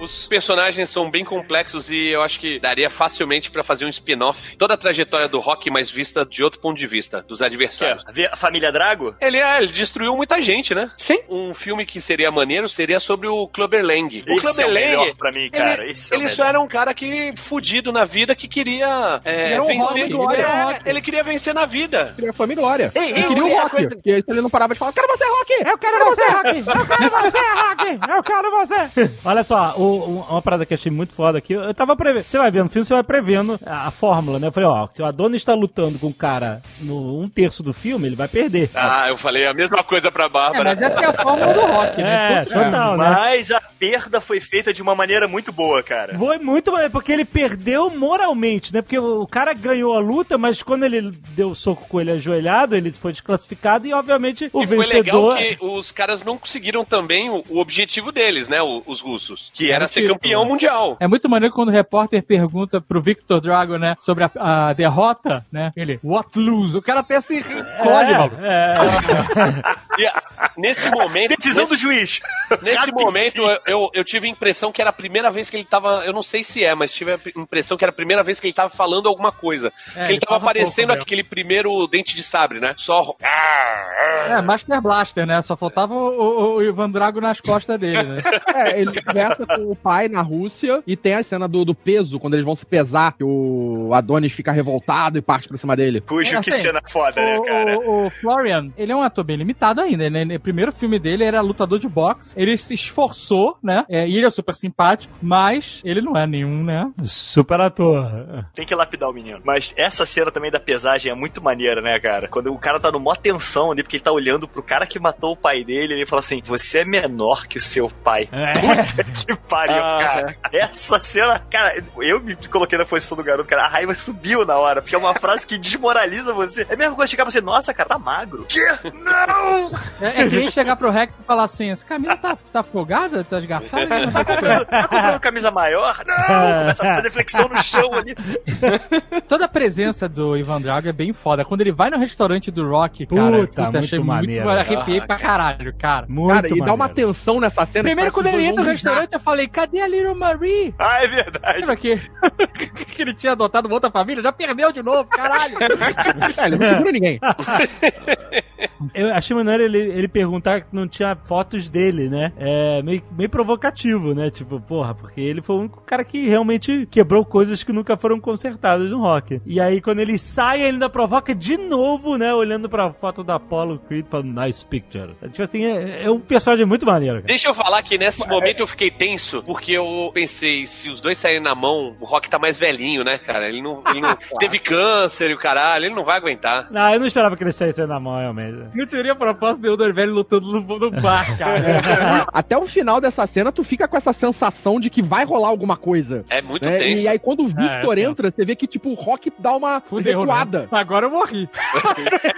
Os personagens são bem complexos e eu acho que daria facilmente pra fazer um spin-off. Toda a trajetória do Rock, mas vista de outro ponto de vista, dos adversários. Ver a família Drago? Ele, é, ele destruiu muita gente, né? Sim. Um filme que seria maneiro seria sobre o Clubber Lang. O Esse Clubber é o Lang, melhor pra mim, cara. ele, Esse é o ele só era um cara que fudido na vida, que queria é, Ele um vencer. Rock, ele É, ele queria vencer na vida. Queria fama e glória. Ei, ele eu- queria o é a Rock. coisa- Porque ele não parava de falar, quero você, Rock! Eu quero você, Rock! Eu quero você, Rock! Eu quero você! Olha só, o- o- uma parada que eu achei muito foda aqui, eu tava prevendo. Você vai vendo o filme, você vai prevendo a, a fórmula, né? Eu falei, ó, se o Adonis está lutando com o cara no um terço do filme, ele vai perder. Ah, eu falei a mesma coisa pra É, Bárbara. mas essa é a fórmula do rock, né? É, total, né? Mas a perda foi feita de uma maneira muito boa, cara. Foi muito maneiro, porque ele perdeu moralmente, né? Porque o cara ganhou a luta, mas quando ele deu o soco com ele ajoelhado, ele foi desclassificado e, obviamente, o E foi vencedor. legal que os caras não conseguiram também o, o objetivo deles, né? o- Os russos. Que Era era ser título. campeão mundial. É muito maneiro quando o repórter pergunta pro Victor Drago, né, sobre a, a derrota, né? Ele, what lose? O cara até se maluco. É, é. E, nesse momento. Decisão nesse, do juiz. Nesse momento, eu, eu, eu tive a impressão que era a primeira vez que ele tava. Eu não sei se é, mas tive a impressão que era a primeira vez que ele tava falando alguma coisa. É, que ele ele tava falava aparecendo pouco aquele primeiro dente de sabre, né? Só. É, Master Blaster, né? Só faltava o, o- o Ivan Drago nas costas dele, né? É, ele conversa com o pai na Rússia e tem a cena do, do peso, quando eles vão se pesar, que o Adonis fica revoltado e parte pra cima dele. Cujo, É, que assim, cena foda, né, O, cara? o- o Florian, ele é um ator bem limitado ainda. Né? O primeiro filme dele era lutador de boxe. Ele se esforçou, né? É, e ele é super simpático, mas ele não é nenhum, né? Super ator. Tem que lapidar o menino. Mas essa cena também da pesagem é muito maneira, né, cara? Quando o cara tá numa tensão ali, porque ele tá olhando pro cara que matou o pai dele, ele fala assim: Você é menor que o seu pai. É. Puta que pariu, Ah, cara. Essa cena, cara, eu me coloquei na posição do garoto, cara. A raiva subiu na hora, porque é uma frase que desmoraliza você. É a mesma coisa chegar pra você, nossa, cara, tá magro. Que? Não! É, é que chegar pro Rex e falar assim: essa camisa tá, tá folgada? Tá esgarçada? Tá comprando, tá comprando camisa maior? Não! Começa a fazer flexão no chão ali. Toda a presença do Ivan Drago é bem foda. Quando ele vai no restaurante do Rock, cara, Puta, muito achei maneiro. arrepiei pra caralho, cara. Muito Cara, e dá uma maneiro. tensão nessa cena. Primeiro, quando ele entra no restaurante, eu falei, cadê a Little Marie? Ah, é verdade. Lembra que, que ele tinha adotado uma outra família? Já perdeu de novo, caralho. É, ele não segura ninguém. Eu achei maneiro ele, ele perguntar que não tinha fotos dele, né? É meio, meio provocativo, né? Tipo, porra, porque ele foi o único cara que realmente quebrou coisas que nunca foram consertadas no rock. E aí, quando ele sai, ele ainda provoca de novo, né? Olhando pra foto da Apollo Creed, falando, nice picture. Tipo assim, é, é um personagem muito maneiro, cara. Deixa eu falar que nesse momento eu fiquei tenso, porque eu pensei, se os dois saírem na mão, o Rock tá mais velhinho, né, cara? Ele não, ele não teve câncer e o caralho, ele não vai aguentar. Não, eu não esperava que ele saísse na mão, realmente. Não teria propósito de Elder Velho lutando no, no bar, cara. Até o final dessa cena, tu fica com essa sensação de que vai rolar alguma coisa. É muito né? tenso. E aí, quando o Victor é entra, você vê que, tipo, o Rock dá uma Fudeu, recuada. né? Agora eu morri.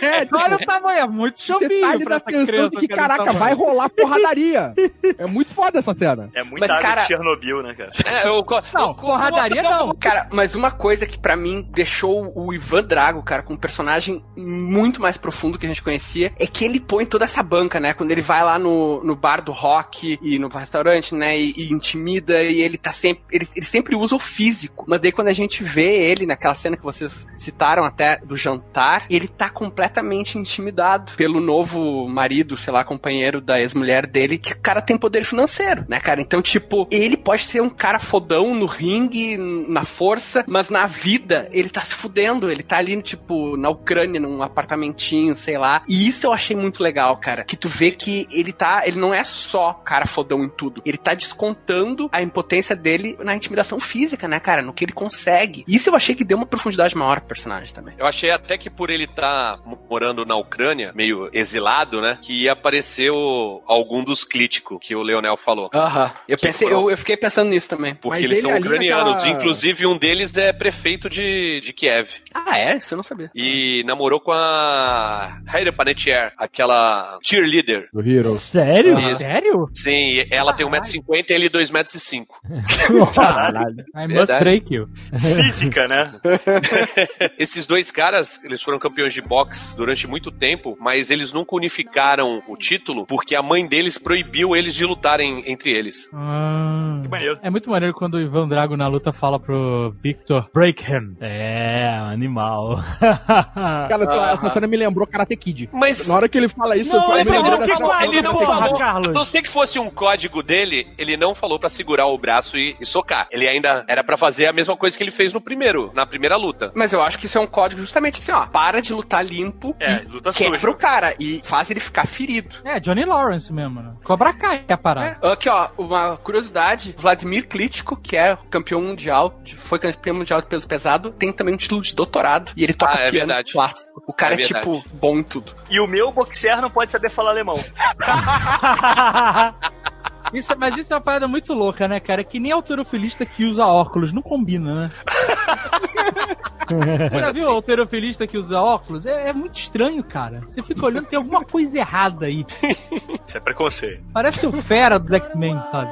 É, tipo, Olha o tamanho, é muito você chambinho tá ali criança. de que, cara, caraca, vai rolar porradaria. É muito foda essa cena. É muita Mas, cara- de Chernobyl, né, cara? É, eu, Não, porradaria não. Cara, mas uma coisa que pra mim deixou o Ivan Drago, cara, com um personagem muito mais profundo que a gente conhecia é que ele põe toda essa banca, né? Quando ele vai lá no, no bar do rock e no restaurante, né? E, e intimida, e ele tá sempre. Ele, ele sempre usa o físico. Mas daí quando a gente vê ele naquela cena que vocês citaram até do jantar, ele tá completamente intimidado pelo novo marido, sei lá, companheiro da ex-mulher dele, que o cara tem poder financeiro, né, cara? Então, tipo, ele pode ser um cara fodão no ringue, na força, mas na vida ele tá se fudendo. Ele tá ali, tipo, na Ucrânia, num apartamentinho, sei lá. E isso eu achei muito legal, cara. Que tu vê que ele tá. Ele não é só cara fodão em tudo. Ele tá descontando a impotência dele na intimidação física, né, cara? No que ele consegue. Isso eu achei que deu uma profundidade maior pro personagem também. Eu achei até que por ele estar morando na Ucrânia, meio exilado, né? Que o, algum dos Klitschko, que o Leonel falou. Aham. Eu Que pensei, foram- eu, eu fiquei pensando nisso também. Porque Mas eles ele são ucranianos. naquela- Inclusive, um deles é prefeito de, de Kiev. Ah, é? Isso eu não sabia. E namorou com a Heide Panettiere, aquela cheerleader. Do Hero. Sério? Sério? Sim, ela tem 1,50m e ele 2,5m. Caralho. I must break you. Física, né? Esses dois caras, eles foram campeões de boxe durante muito tempo, mas eles nunca unificaram o título porque a mãe deles proibiu eles de lutarem entre eles. Ah. Que maneiro. É muito maneiro quando o Ivan Drago na luta fala pro Victor break him. É, animal. Cara, essa- essa cena me lembrou Karate Kid. Mas Na hora que ele fala isso, Não, eu ele falei, falou "Meu que essa- ele não porra, falou, Carlos. a não ser que fosse um código dele, ele não falou pra segurar o braço e, e socar. Ele ainda era pra fazer a mesma coisa que ele fez no primeiro, na primeira luta. Mas eu acho que isso é um código justamente assim, ó. Para de lutar limpo É, e luta quebra suja. o cara e faz ele ficar ferido. É, Johnny Lawrence mesmo, né? Cobra Kai é a parada. É, Aqui, ó, uma curiosidade: Vladimir Klitschko, que é campeão mundial, foi campeão mundial de peso pesado, tem também um título de doutorado e ele toca Ah, é piano verdade. clássico. O cara É é, tipo bom em tudo. E o meu boxer não pode saber falar alemão. Isso, é- mas isso é uma parada muito louca, né, cara? É que nem alterofilista que usa óculos. Não combina, né? Você já viu o alterofilista que usa óculos? É, é muito estranho, cara. Você fica olhando, tem alguma coisa errada aí. Isso é preconceito. Parece o fera dos X-Men, sabe?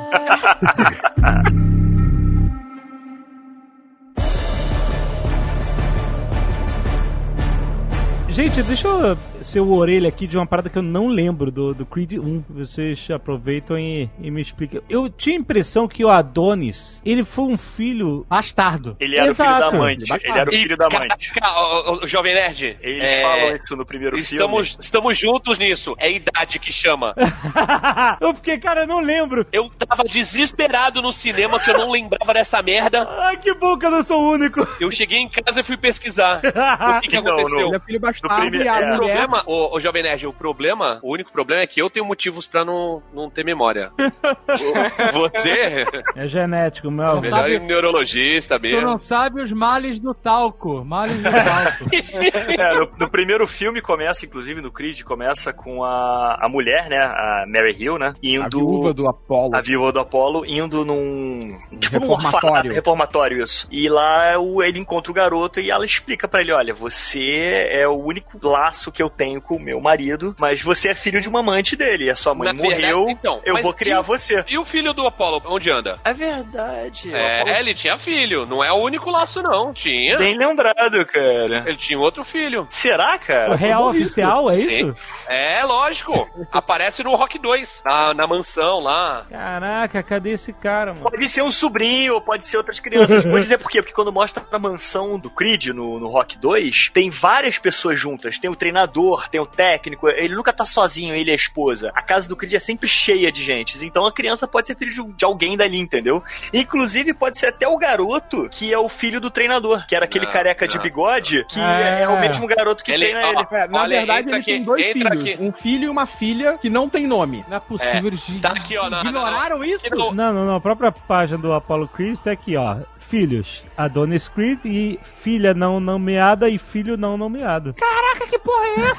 Gente, deixa eu ser o orelha aqui de uma parada que eu não lembro do, do Creed 1. Vocês aproveitam e, e me explicam. Eu tinha a impressão que o Adonis, ele foi um filho... Bastardo. Ele era o filho Exato. da amante. Ele era o filho da amante. Ô, ô, ô, Jovem Nerd. Eles é, falam isso no primeiro Estamos, filme. estamos juntos nisso. É idade que chama. eu fiquei, cara, eu não lembro. Eu tava desesperado no cinema que eu não lembrava dessa merda. Ai, que bom que eu não sou o único. Eu cheguei em casa e fui pesquisar o que, que Não, aconteceu. Ele é filho bastardo prime- e a é, O mulher... problema, ô, ô, Jovem Nerd, o problema, o único problema é que eu tenho motivos pra não, não ter memória. O- Você, É genético, meu avô. melhor sabe- neurologista Tu mesmo. não sabe os males do talco. Males do talco. É, no, no primeiro filme começa, inclusive no Creed, começa com a, a mulher, né? A Mary Hill, né? A Indo. viúva do Apollo. A viúva do Apollo indo num. Tipo num reformatório. orfanato, reformatório, isso. E lá o- ele encontra o garoto e ela explica pra ele: olha, você é o único laço que eu tenho com o meu marido, mas você é filho de uma amante dele. A sua mãe Na verdade, morreu, então, eu vou criar e você. E o filho do Apollo, onde anda? É verdade. É, Apollo- ele tinha filho. Não é o único laço, não. Tinha. Bem lembrado, cara. Ele tinha outro filho. Será, cara? O real oficial, é Sim. isso? É, lógico. Aparece no Rock 2, na, na mansão lá. Caraca, cadê esse cara, mano? Pode ser um sobrinho, pode ser outras crianças. Pode dizer por quê? Porque quando mostra a mansão do Creed no, no Rock 2, tem várias pessoas juntas. Tem o treinador, tem o técnico. Ele nunca tá sozinho, ele e a esposa. A casa do Creed é sempre cheia de gente. Então a criança pode ser filho de, de alguém dali, entendeu? Inclusive, pode ser até o garoto que é o filho do treinador, que era aquele Não, careca de não. bigode, que É. é o mesmo garoto que Ele- treina ó, ele. É, na Olha, verdade, ele tem aqui, dois entra filhos. aqui. Um filho e uma filha que não tem nome. Não é possível, eles tá aqui, ó, ignoraram isso? aqui no- Não, não, não. A própria página do Apollo Creed tá aqui, ó. Filhos, Adonis Creed e filha não nomeada e filho não nomeado. Caraca, que porra é essa?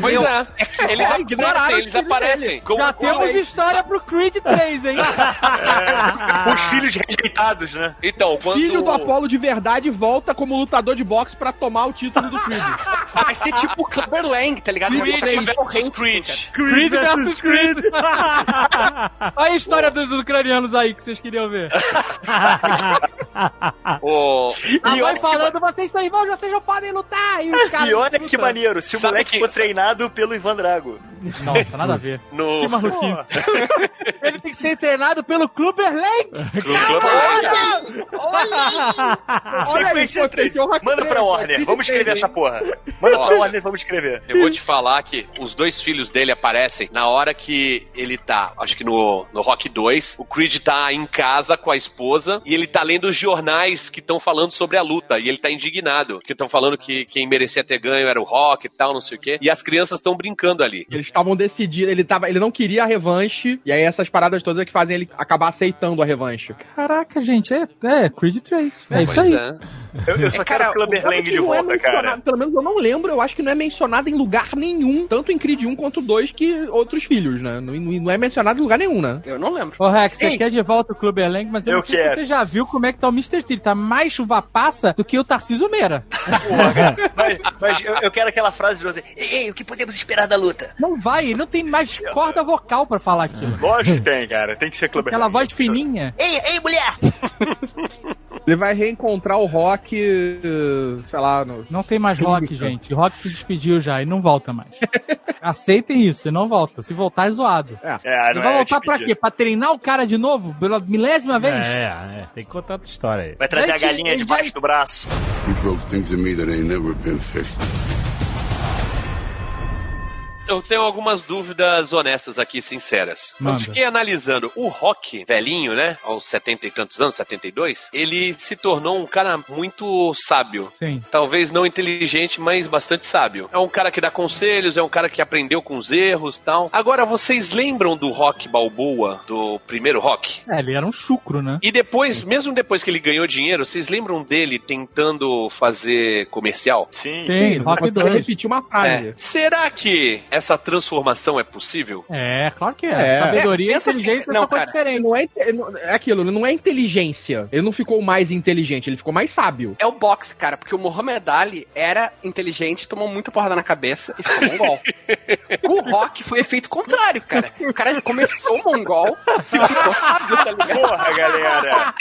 Pois é. Eles é, ignoraram aparecem, os eles aparecem. Como- Já como- temos história pro Creed 3, hein? Os filhos rejeitados, né? Então, quando... Filho do Apollo de verdade volta como lutador de boxe pra tomar o título do Creed. Vai ser tipo o Clubber Lang, tá ligado? Creed Três versus correntes, Creed. Creed versus Creed. Olha a história dos ucranianos aí que vocês queriam ver. O... A E mãe olha, falando, vocês são irmãos, vocês não podem lutar. E, os caras e olha que maneiro, se o Sabe moleque que- for treinado pelo Ivan Drago. Nossa, nada a ver. No... Que maluquice. Ele tem que ser treinado pelo Clubber Lang. Olha aí, Sequência pô, três. tem o Rock Manda pra Warner, vamos escrever essa porra. Manda Warner, vamos escrever. Eu vou te falar que os dois filhos dele aparecem na hora que ele tá, acho que no, no Rock 2, o Creed tá em casa com a esposa e ele tá lendo os jornais que estão falando sobre a luta e ele tá indignado, que estão falando que quem merecia ter ganho era o Rock e tal, não sei o quê. E as crianças estão brincando ali. Eles estavam decididos, ele, tava, ele não queria a revanche, e aí essas paradas todas é que fazem ele acabar aceitando a revanche. Caraca, gente, é, é Creed 3. É, isso Pois aí. é. Eu, eu só É, cara, quero o de é volta, cara. Pelo menos eu não lembro, eu acho que não é mencionado em lugar nenhum, tanto em Creed 1 quanto 2, que outros filhos, né? Não, não é mencionado em lugar nenhum, né? Eu não lembro. Ô, Rex, você Ei. quer de volta o Clubber Lang, mas eu, Eu não sei quero. se você já viu como é que tá o Mr. T. Ele tá mais chuva passa do que o Tarcísio Meira. Porra, cara. Mas, mas eu, eu quero aquela frase de você. Ei, ei, o que podemos esperar da luta? Não vai, ele não tem mais corda vocal pra falar aquilo. Lógico que tem, cara. Tem que ser Clubber Aquela voz fininha. Ei, ei, mulher! Ele vai reencontrar o Rock, sei lá, no... Não tem mais rock, gente. Rock se despediu já e não volta mais. Aceitem isso, e não volta. Se voltar é zoado. É, Ele não vai é voltar pra quê? Pra treinar o cara de novo? Pela milésima vez? É, é, tem que contar outra história aí. Vai trazer a galinha debaixo já- do braço. You broke things in me that ain't never been fixed. Eu tenho algumas dúvidas honestas aqui, sinceras. Manda. Eu fiquei analisando. O Rock, velhinho, né? Aos 70 e tantos anos, 72, ele se tornou um cara muito sábio. Sim. Talvez não inteligente, mas bastante sábio. É um cara que dá conselhos, é um cara que aprendeu com os erros e tal. Agora, vocês lembram do Rock Balboa, do primeiro Rock? É, ele era um chucro, né? E depois, mesmo depois que ele ganhou dinheiro, vocês lembram dele tentando fazer comercial? Sim. Sim, Rock Mas pra 2. repetir uma frase. É. Será que essa transformação é possível? É, claro que é. É. Sabedoria e É, pensa assim, inteligência não, coisa cara, diferente. não é, não- é aquilo, não é inteligência. Ele não ficou mais inteligente, ele ficou mais sábio. É o boxe, cara, porque o Muhammad Ali era inteligente, tomou muita porrada na cabeça e ficou mongol. o Rock foi efeito contrário, cara. O cara começou mongol e ficou sábio, tá ligado? Porra, galera!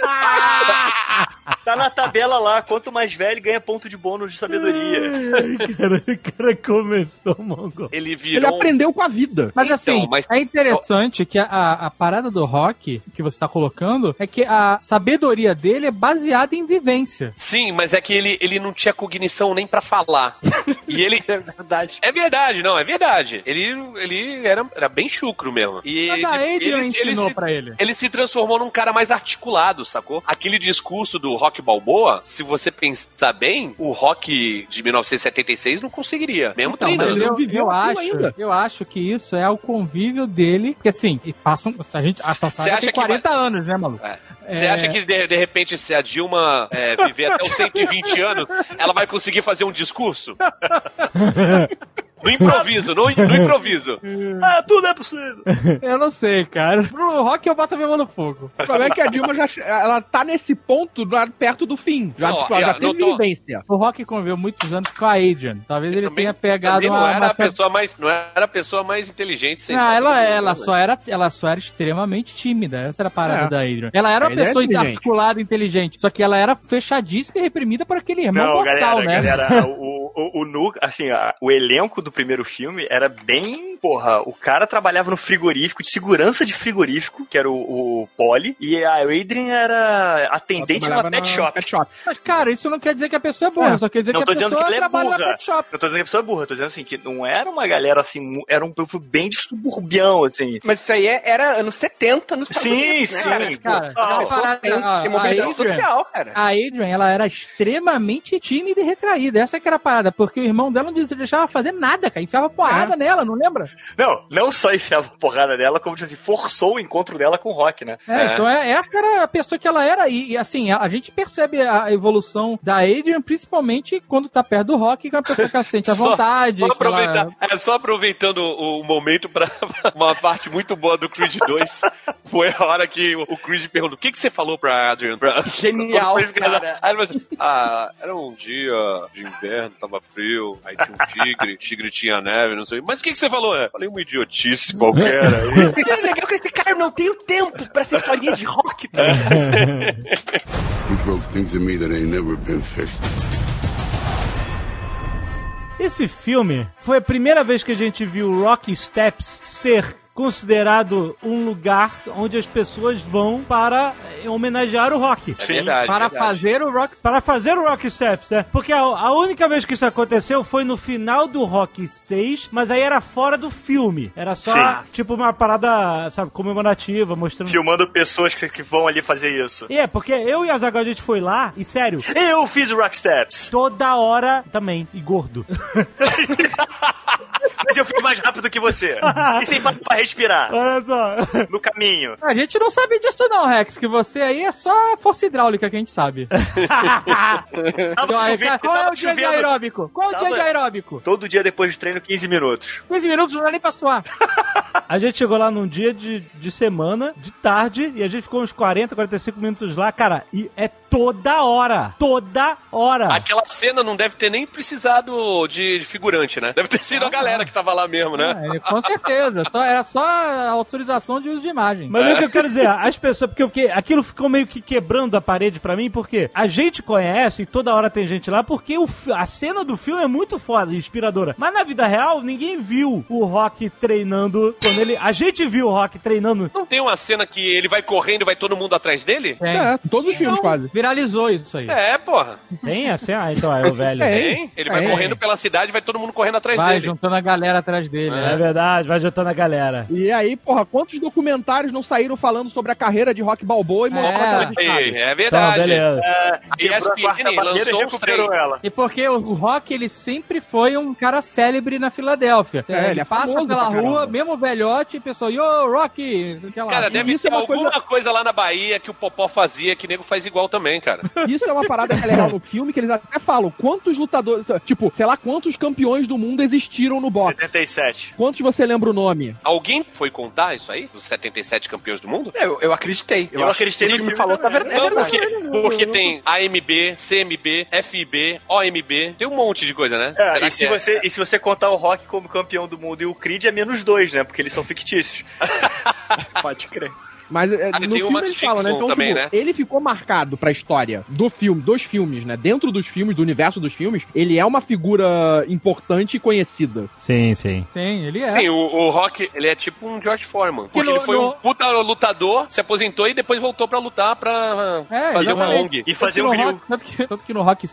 tá na tabela lá, quanto mais velho ganha ponto de bônus de sabedoria. cara, o cara começou, mongol. Ele Ele virou. aprendeu com a vida. Mas Então, assim, mas- é interessante que a, a parada do rock que você tá colocando é que a sabedoria dele é baseada em vivência. Sim, mas é que ele, ele não tinha cognição nem pra falar. e ele. É verdade. É verdade, não, é verdade. Ele, ele era, era bem chucro mesmo. E Mas a Adrian ensinou se, pra ele. ele se transformou num cara mais articulado, sacou? Aquele discurso do Rock Balboa, se você pensar bem, o Rock de 1976 não conseguiria. Mesmo Então, treinando. eu, não viveu eu acho, ainda. eu acho que isso é o convívio dele, porque assim, e passam, a gente, a Você Sassara acha tem que 40 anos, né, maluco? É. Você É. acha que de, de repente, se a Dilma é, viver até os 120 anos, ela vai conseguir fazer um discurso? No improviso, no, no improviso. Ah, tudo é possível. Eu não sei, cara. Pro rock eu boto a minha mão no fogo. O problema é que a Dilma já ela tá nesse ponto lá perto do fim. Já, Não, tipo, ela é, já não teve tô- vivência. O Rock conviveu muitos anos com a Adrian. Talvez ele Também- tenha pegado também uma. não era uma a pessoa mais, não era a pessoa mais inteligente sem Não, saber ela, disso, ela, né? só era, ela só era extremamente tímida. Essa era a parada É. da Adrian. Ela era uma Ela é pessoa inteligente. articulada, inteligente. Só que ela era fechadíssima e reprimida por aquele irmão Não, boçal, galera, né? galera, o, o, o, assim, a- o elenco do primeiro filme era bem, porra, o cara trabalhava no frigorífico, de segurança de frigorífico, que era o, o Polly, e a Adrian era atendente numa pet shop. Pet shop. Mas, cara, isso não quer dizer que a pessoa é burra, É. só quer dizer Não que a pessoa que é trabalha na burra. pet shop. Eu tô dizendo que a pessoa é burra, eu tô dizendo assim, que não era uma galera assim, era um povo bem de suburbião, assim. Mas isso aí é- era anos 70 nos Estados Sim, Unidos, sim. né, Cara, cara? Ah, As a mobilidade social, cara. A Adrian, ela era extremamente tímida e retraída. Essa que era a parada, porque o irmão dela não deixava fazer nada, cara. Enfiava porrada nela, não lembra? Não, não só enfiava porrada dela, como tipo assim, forçou o encontro dela com o Rock, né? É, então é, essa era a pessoa que ela era. E, e, assim, a, a gente percebe a evolução da Adrian, principalmente quando tá perto do rock, que é uma pessoa que ela sente Só- vontade. Só, ela- é, só aproveitando o, o momento pra uma parte muito boa do Creed 2. Foi a hora que o, o Creed perguntou: o que, que você falou pra Adrian? Pra, Genial, cara. Aí ele falou assim: Ah, era um dia de inverno, tava frio, aí tinha um tigre, o tigre tinha neve, não sei. Mas o que, que você falou? É, falei uma idiotice qualquer aí. É legal que esse cara não tem o tempo pra essa historinha de rock, tá? We broke things in me that ain't never been fixed. Esse filme foi a primeira vez que a gente viu Rocky Steps ser considerado um lugar onde as pessoas vão para eh, homenagear o rock. É verdade. Para verdade. fazer o Rock Para fazer o Rock Steps, né? Porque a, a única vez que isso aconteceu foi no final do Rock 6, mas aí era fora do filme. Era só, Sim. tipo, uma parada, sabe, comemorativa, mostrando... Filmando pessoas que, que vão ali fazer isso. E é, porque eu e a Zagal, a gente foi lá, e sério, Eu fiz o Rock Steps, toda hora também, e gordo. mas eu fico mais rápido que você. E sem parar pra respirar Olha só. no caminho. A gente não sabe disso não, Rex, que você aí é só força hidráulica que a gente sabe. Tava Então, aí, chovendo, qual é tava o dia de aeróbico? Qual é o dia Tava- de aeróbico? Todo dia depois do treino, 15 minutos. 15 minutos não dá nem pra suar. A gente chegou lá num dia de, de semana, de tarde, e a gente ficou uns 40, 45 minutos lá, cara, e é toda hora. Toda hora. Aquela cena não deve ter nem precisado de figurante, né? Deve ter sido a galera que tava lá mesmo, né? É, com certeza. Só- Era só a autorização de uso de imagem. Mas o que eu quero dizer, as pessoas, porque eu fiquei, aquilo ficou meio que quebrando a parede pra mim, porque a gente conhece e toda hora tem gente lá, porque o, a cena do filme é muito foda, inspiradora. Mas na vida real, ninguém viu o Rock treinando quando ele. A gente viu o Rock treinando. Não tem uma cena que ele vai correndo e vai todo mundo atrás dele? Tem. É, todos os filmes quase. Viralizou isso aí. É, porra. Tem a cena? Ah, então é o velho. É. Tem. Ele vai É. correndo pela cidade e vai todo mundo correndo atrás Vai dele. juntando a galera atrás dele. É né? verdade, vai juntando a galera. E aí, porra, quantos documentários não saíram falando sobre a carreira de Rock Balboa e mostraram É. É, é Então, verdade. beleza. a Quebrou a ESPN e lançou os três. ela. E porque o Rock, ele sempre foi um cara célebre na Filadélfia. É, ele é passa famoso pela rua, mesmo velhote, e pessoal, yo, Rock, não sei lá. Cara, deve isso ter é uma alguma coisa- coisa... lá na Bahia que o Popó fazia que o nego faz igual também, cara. Isso é uma parada que é legal no filme, que eles até falam quantos lutadores, tipo, sei lá quantos campeões do mundo existiram no boxe. 77. Quantos você lembra o nome? Alguém foi contar isso aí? Dos 77 campeões do mundo? Eu, eu acreditei. Eu, Eu acreditei que no o filme filme falou tá também. ver- é Não, verdade. porque, porque tem AMB, CMB, FIB, OMB, tem um monte de coisa, né? É, Será e, que se é? você, e se você contar o Rock como campeão do mundo e o Creed é menos dois, né? Porque eles são fictícios. Pode crer. Mas Ah, no filme eles falam, né? Então, também, tipo, né? ele ficou marcado pra história do filme, dos filmes, né? Dentro dos filmes, do universo dos filmes, ele é uma figura importante e conhecida. Sim, sim. Sim, ele é. Sim, o, o Rock, ele é tipo um George Foreman. Porque no- ele foi no- um puta lutador, se aposentou e depois voltou pra lutar pra É, fazer uma. ONG. E fazer um grill. Rock- tanto, que, tanto que no Rock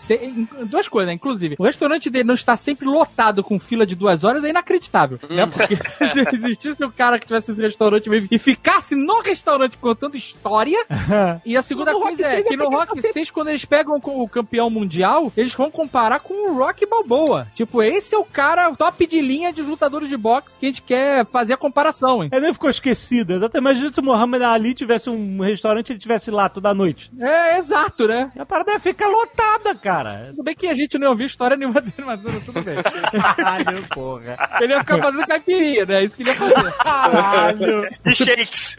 duas coisas, né? Inclusive, o restaurante dele não está sempre lotado com fila de duas horas é inacreditável. Né? Porque se existisse um cara que tivesse esse restaurante mesmo e ficasse no restaurante contando história. e a segunda No Rock coisa é 6 que no Rock 6, quando eles pegam com o campeão mundial, eles vão comparar com o Rock Balboa. Tipo, esse é o cara o top de linha de lutadores de boxe que a gente quer fazer a comparação, hein? Ele nem ficou esquecido. Exatamente. Imagina se o Muhammad Ali tivesse um restaurante e ele estivesse lá toda noite. É, exato, né? A parada ia ficar lotada, cara. Tudo bem que a gente não ouviu história nenhuma dele, mas tudo bem. Caralho, porra. Ele ia ficar fazendo caipirinha, né? Isso que ele ia fazer. Caralho. E shakes.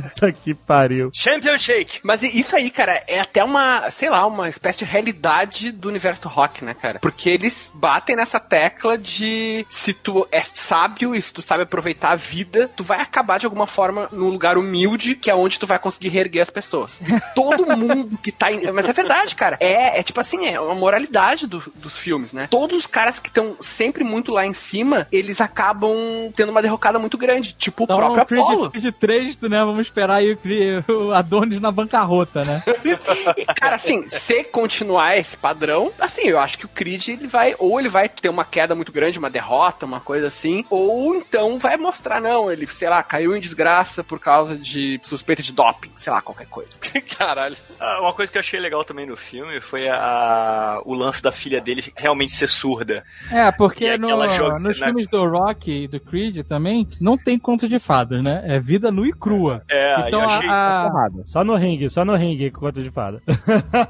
Puta que pariu. Champion Shake. Mas isso aí, cara, é até uma, sei lá, uma espécie de realidade do universo do rock, né, cara? Porque eles batem nessa tecla de se tu é sábio e se tu sabe aproveitar a vida, tu vai acabar de alguma forma num lugar humilde, que é onde tu vai conseguir reerguer as pessoas. Todo mundo que tá em... Mas é verdade, cara. É, é tipo assim, é uma moralidade do- dos filmes, né? Todos os caras que estão sempre muito lá em cima, eles acabam tendo uma derrocada muito grande. Tipo o Então, próprio Creed, Apollo. Creed 3, né? Vamos esperar aí o, Adonis na bancarrota, né? E, cara, assim, se continuar esse padrão, assim, eu acho que o Creed ele vai, ou ele vai ter uma queda muito grande, uma derrota, uma coisa assim, ou então vai mostrar, não, ele, sei lá, caiu em desgraça por causa de suspeita de doping, sei lá, qualquer coisa. Caralho. Ah, uma coisa que eu achei legal também no filme foi a, o lance da filha dele realmente ser surda. É, porque no- joga- nos na- filmes do Rock e do Creed também, não tem conto de fadas, né? É vida nua e crua. É, então eu a- achei- a. Só no ringue, só no ringue, conto de fada.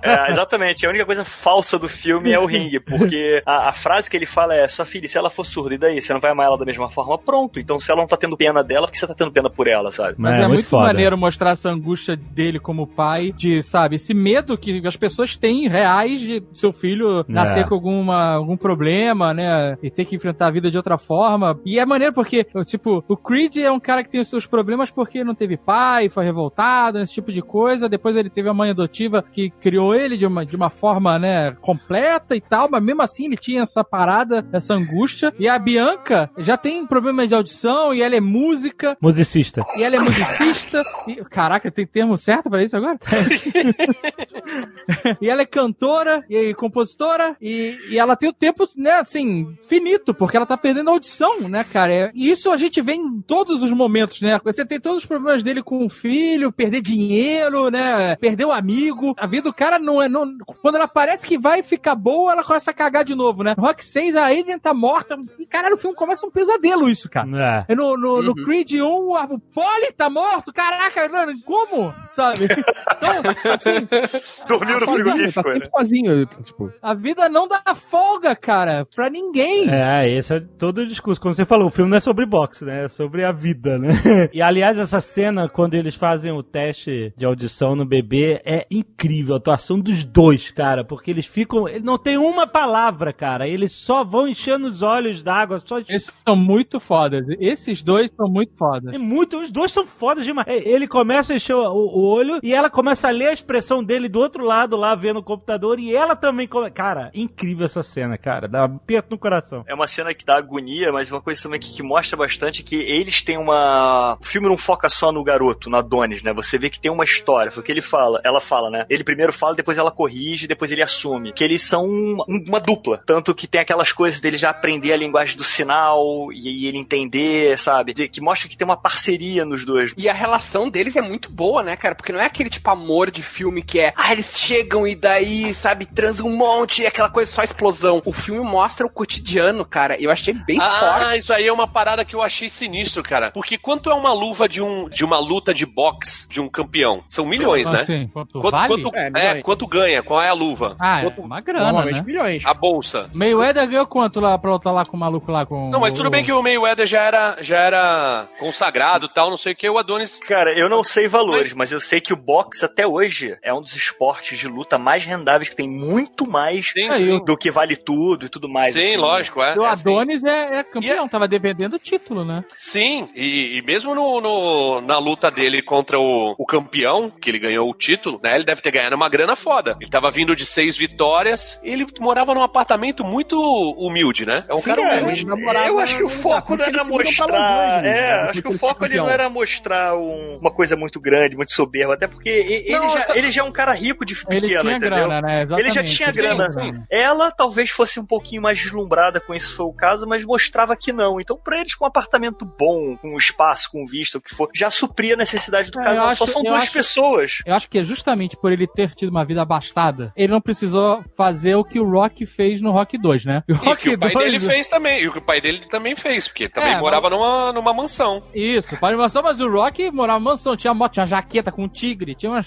É, exatamente. A única coisa falsa do filme é o ringue, porque a, a frase que ele fala é: sua filha, se ela for surda, e daí? Você não vai amar ela da mesma forma? Pronto. Então, se ela não tá tendo pena dela, por que você tá tendo pena por ela, sabe? Mas É, é, muito muito, foda. maneiro mostrar essa angústia dele como pai, de, sabe, esse medo que as pessoas têm reais de seu filho nascer É. com alguma, algum problema, né? E ter que enfrentar a vida de outra forma. E é maneiro porque, tipo, o Creed é um cara que tem os seus problemas porque não teve pai, foi revoltado, esse tipo de coisa. Depois ele teve a mãe adotiva que criou ele de uma, de uma forma, né, completa e tal, mas mesmo assim ele tinha essa parada, essa angústia. E a Bianca já tem problema de audição e ela é música. Musicista. E ela é musicista. E, caraca, tem termo certo pra isso agora? e ela é cantora e compositora. E, e ela tem o tempo, né, assim, finito, porque ela tá perdendo a audição, né, cara? É- E isso a gente vê em todos os momentos, né? Você tem todos os problemas dele com o filho, perder dinheiro, né? Perder o amigo. A vida do cara não é. Não... Quando ela parece que vai ficar boa, ela começa a cagar de novo, né? No Rock 6, a Adrian tá morta. E caralho, o filme começa um pesadelo, isso, cara. É. É No, no, no Creed 1, a- o Polly tá morto, caraca, mano, como? Sabe? Então, assim, Dormiu no frigorífico, tá né? sozinho, tipo. a vida não dá folga, cara, pra ninguém. É, esse é todo o discurso. Como você falou, o filme não é sobre boxe, né? É sobre a vida, né? E aliás, essa cena, quando eles fazem o teste de audição no bebê, é incrível. A atuação dos dois, cara. Porque eles ficam. Ele não tem uma palavra, cara. Eles só vão enchendo os olhos d'água. Só... Esses são muito fodas. Esses dois são muito fodas. É muito, os dois são fodas demais. É, Ele começa a encher o, o olho e ela começa a ler a expressão dele do outro lado lá, vendo o computador, e ela também. come- Cara, incrível essa cena, cara. Dá um aperto no coração. É uma cena que dá agonia, mas uma coisa também que, que mostra bastante que eles têm uma. O filme não foca só no garoto, no Adonis, né? Você vê que tem uma história. Foi o que ele fala. Ela fala, né? Ele primeiro fala, depois ela corrige, depois ele assume. Que eles são uma, uma dupla. Tanto que tem aquelas coisas dele já aprender a linguagem do sinal e, e ele entender, sabe? De- que mostra que tem uma parceria nos dois. E a relação deles é muito boa, né, cara? Porque não é aquele tipo amor de filme que é, ah, eles chegam e daí, sabe, transam um monte e aquela coisa só explosão. O filme mostra o cotidiano, cara. Eu achei bem ah, forte. isso aí é uma parada que eu achei sinistro, cara. Porque quanto é uma luva de, um, de uma luta de boxe de um campeão? São milhões, né? Assim, quanto, Quanto, vale? quanto- É, é, quanto ganha? Qual é a luva? Ah, é Quanto- uma grana, né? milhões. A bolsa. Mayweather ganhou quanto lá pra lutar lá com o maluco lá com Não, mas tudo bem que o Mayweather já era, já era consagrado e tal, não sei o que. O Adonis. Cara, eu não sei valores, Mas- mas... eu sei que o boxe até hoje é um dos esportes de luta mais rendáveis que tem muito mais Sim, É, sim. do que vale tudo e tudo mais. Sim, assim. lógico, é. O é. Adonis é, é campeão, E tava defendendo o título, né? Sim, e, e mesmo no, no- na luta dele contra o, o campeão, que ele ganhou o título, né? Ele deve ter ganhado uma grana foda. Ele tava vindo de seis vitórias e ele morava num apartamento muito humilde, né? É um Sim, cara cara, humilde. ele namorava eu acho que o foco não era ele mostrar. É, né? acho que o ele foco ali não era mostrar um- uma coisa muito grande, muito soberba. Até porque ele, Não, já, essa- ele já é um cara rico de Ele pequeno, tinha entendeu? grana, né? Ele Exatamente. já tinha Ele grana. Ela talvez fosse um pouquinho mais deslumbrada com isso foi o caso, mas mostrava que não. Então, pra eles, com um apartamento bom, com espaço, com vista, o que for, já supria a necessidade do É, casal. eu Só acho- são duas acho- pessoas. Eu acho que é justamente por ele ter tido uma vida abastada, ele não precisou fazer o que o Rock fez no Rock 2, né? O E o que o pai 2 dele fez também. E o que o pai dele também fez, porque também É, morava numa, numa mansão. Isso, pai de mansão, mas o Rock morava em mansão, tinha moto, tinha uma jaqueta com um tigre, tinha umas...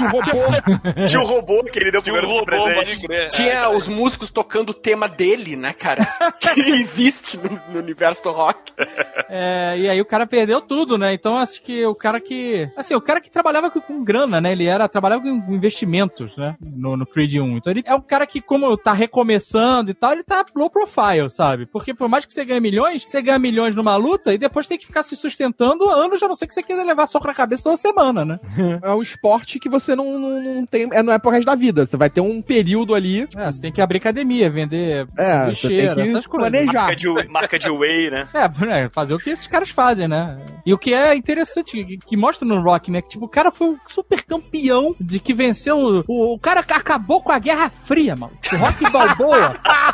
O robô. Tinha o robô que ele deu Tinha pro um robô, presente. crer. Tinha É, os músicos tocando o tema dele, né, cara? que existe no, no universo do rock. É, e aí o cara perdeu tudo, né? Então acho que o cara que. Assim, o cara que trabalhava com, com grana, né? Ele era trabalhava com investimentos, né? No, no Creed 1. Então ele é um cara que, como tá recomeçando e tal, ele tá low profile, sabe? Porque por mais que você ganhe milhões, você ganha milhões numa luta e depois tem que ficar se sustentando anos, a não ser que você queira levar soco na cabeça toda semana, né? É um esporte que você não, não, não tem. É, não é pro resto da vida. Você vai ter um período ali. É, você tem que abrir academia, vender É, você lixeira, tem que essas coisas. planejar. Marca de, marca de whey, né? É, né, fazer o que esses caras fazem, né? E o que é interessante, que, que mostra no Rock, né? Que, tipo, o cara foi um super campeão de que venceu. O, o, cara acabou com a Guerra Fria, mano. O Rock Balboa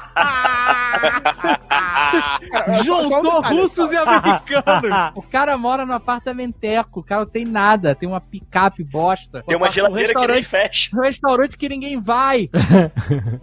um juntou detalhe, russos e americanos. O cara mora no apartamenteco, o cara não tem nada, tem uma picape bosta. Tem uma Um geladeira que nem restaurante, fecha. um restaurante que ninguém vai.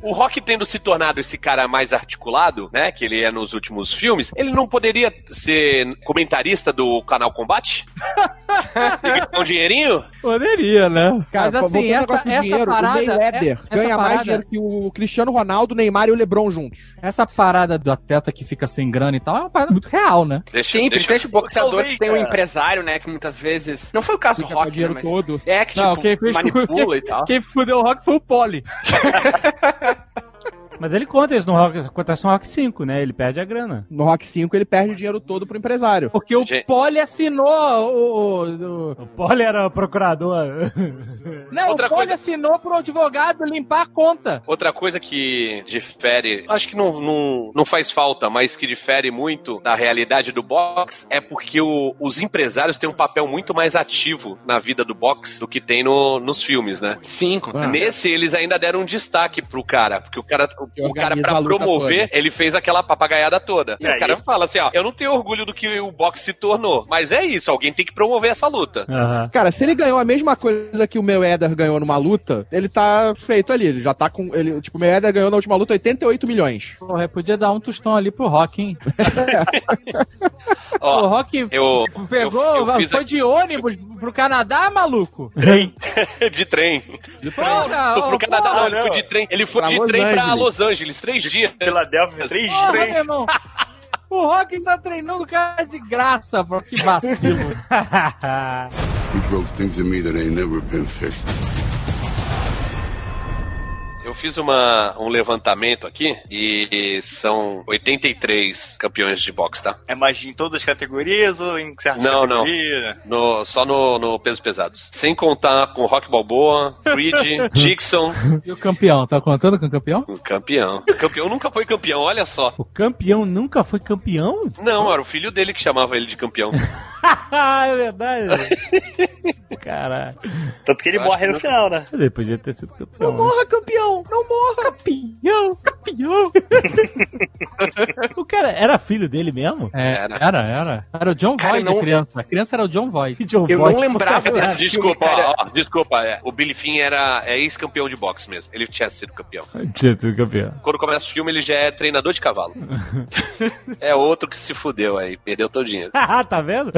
O Rock tendo se tornado esse cara mais articulado, né? Que ele é nos últimos filmes, ele não poderia ser comentarista do canal Combate? e um dinheirinho? Poderia, né? Cara, Mas assim, essa, essa dinheiro, parada. o Mayweather é- ganha mais parada- dinheiro que o Cristiano Ronaldo, o Neymar e o LeBron juntos. Essa parada do atleta que fica sem grana e tal é uma parada muito real, né? Deixa, Sim, deixa- principalmente o boxeador que tem um empresário, né? Que muitas vezes. Não foi o caso do rock, né, dinheiro mas. todo. É que, Não, tipo, quem fez manipula e tal. Quem fudeu o rock foi o Poli. Mas ele conta isso no Rock, acontece no Rock 5, né? Ele perde a grana. No Rock 5 ele perde o dinheiro todo pro empresário. Porque o Gente. Poli assinou o. o- o- O Poli era o procurador. Não, Outra o Poli coisa- assinou pro advogado limpar a conta. Outra coisa que difere, acho que não, não, não faz falta, mas que difere muito da realidade do box é porque o- os empresários têm um papel muito mais ativo na vida do box do que tem no- nos filmes, né? Sim, com Ah. Nesse, eles ainda deram um destaque pro cara, porque o cara, o, o cara a pra promover, ele fez aquela papagaiada toda. E É, o cara fala assim, ó, eu não tenho orgulho do que o box se tornou, mas é isso, alguém tem que promover essa luta. Aham. Cara, se ele ganhou a mesma coisa que o Mayweather ganhou numa luta, ele tá feito ali. Ele já tá com. Ele, tipo, o Mayweather ganhou na última luta 88 milhões. Porra, podia dar um tostão ali pro Rock, hein? Ó, o Rock eu, pegou, eu, eu foi de ônibus pro Canadá, maluco? de trem. Porra, pro ô, Canadá porra, não, ele foi de trem. Ele foi Pra de Los trem pra Angeles. Los Angeles, três dias. Filadélfia, três Porra, trem. meu irmão. O Rock tá treinando o cara de graça, pô. Que vacilo. He broke things in me that ain't never been fixed. Eu fiz uma, um levantamento aqui e são 83 campeões de boxe, tá? É mais em todas as categorias ou em certas Não, não. categorias? No, só no, no pesos pesados. Sem contar com Rock Balboa, Creed, Dixon, E o campeão? Tá contando com o campeão? um campeão. O campeão nunca foi campeão, olha só. O campeão nunca foi campeão? Não, era o filho dele que chamava ele de campeão. é verdade. Caralho. Tanto que ele Eu morre no que final, né? Ele podia ter sido campeão. né? Morra, campeão! Não morra! Campeão, campeão. o cara era filho dele mesmo? É, Era. era, era. Era o John Cara, Voight, não- a criança. A criança era o John Voight. John Eu Voight, não lembrava desse Desculpa, filme, ó, desculpa, é. O Billy Finn era é ex-campeão de boxe mesmo. Ele tinha sido campeão. Tinha sido campeão. Quando começa o filme, ele já é treinador de cavalo. é outro que se fudeu aí, perdeu todo o dinheiro. Ah, tá vendo?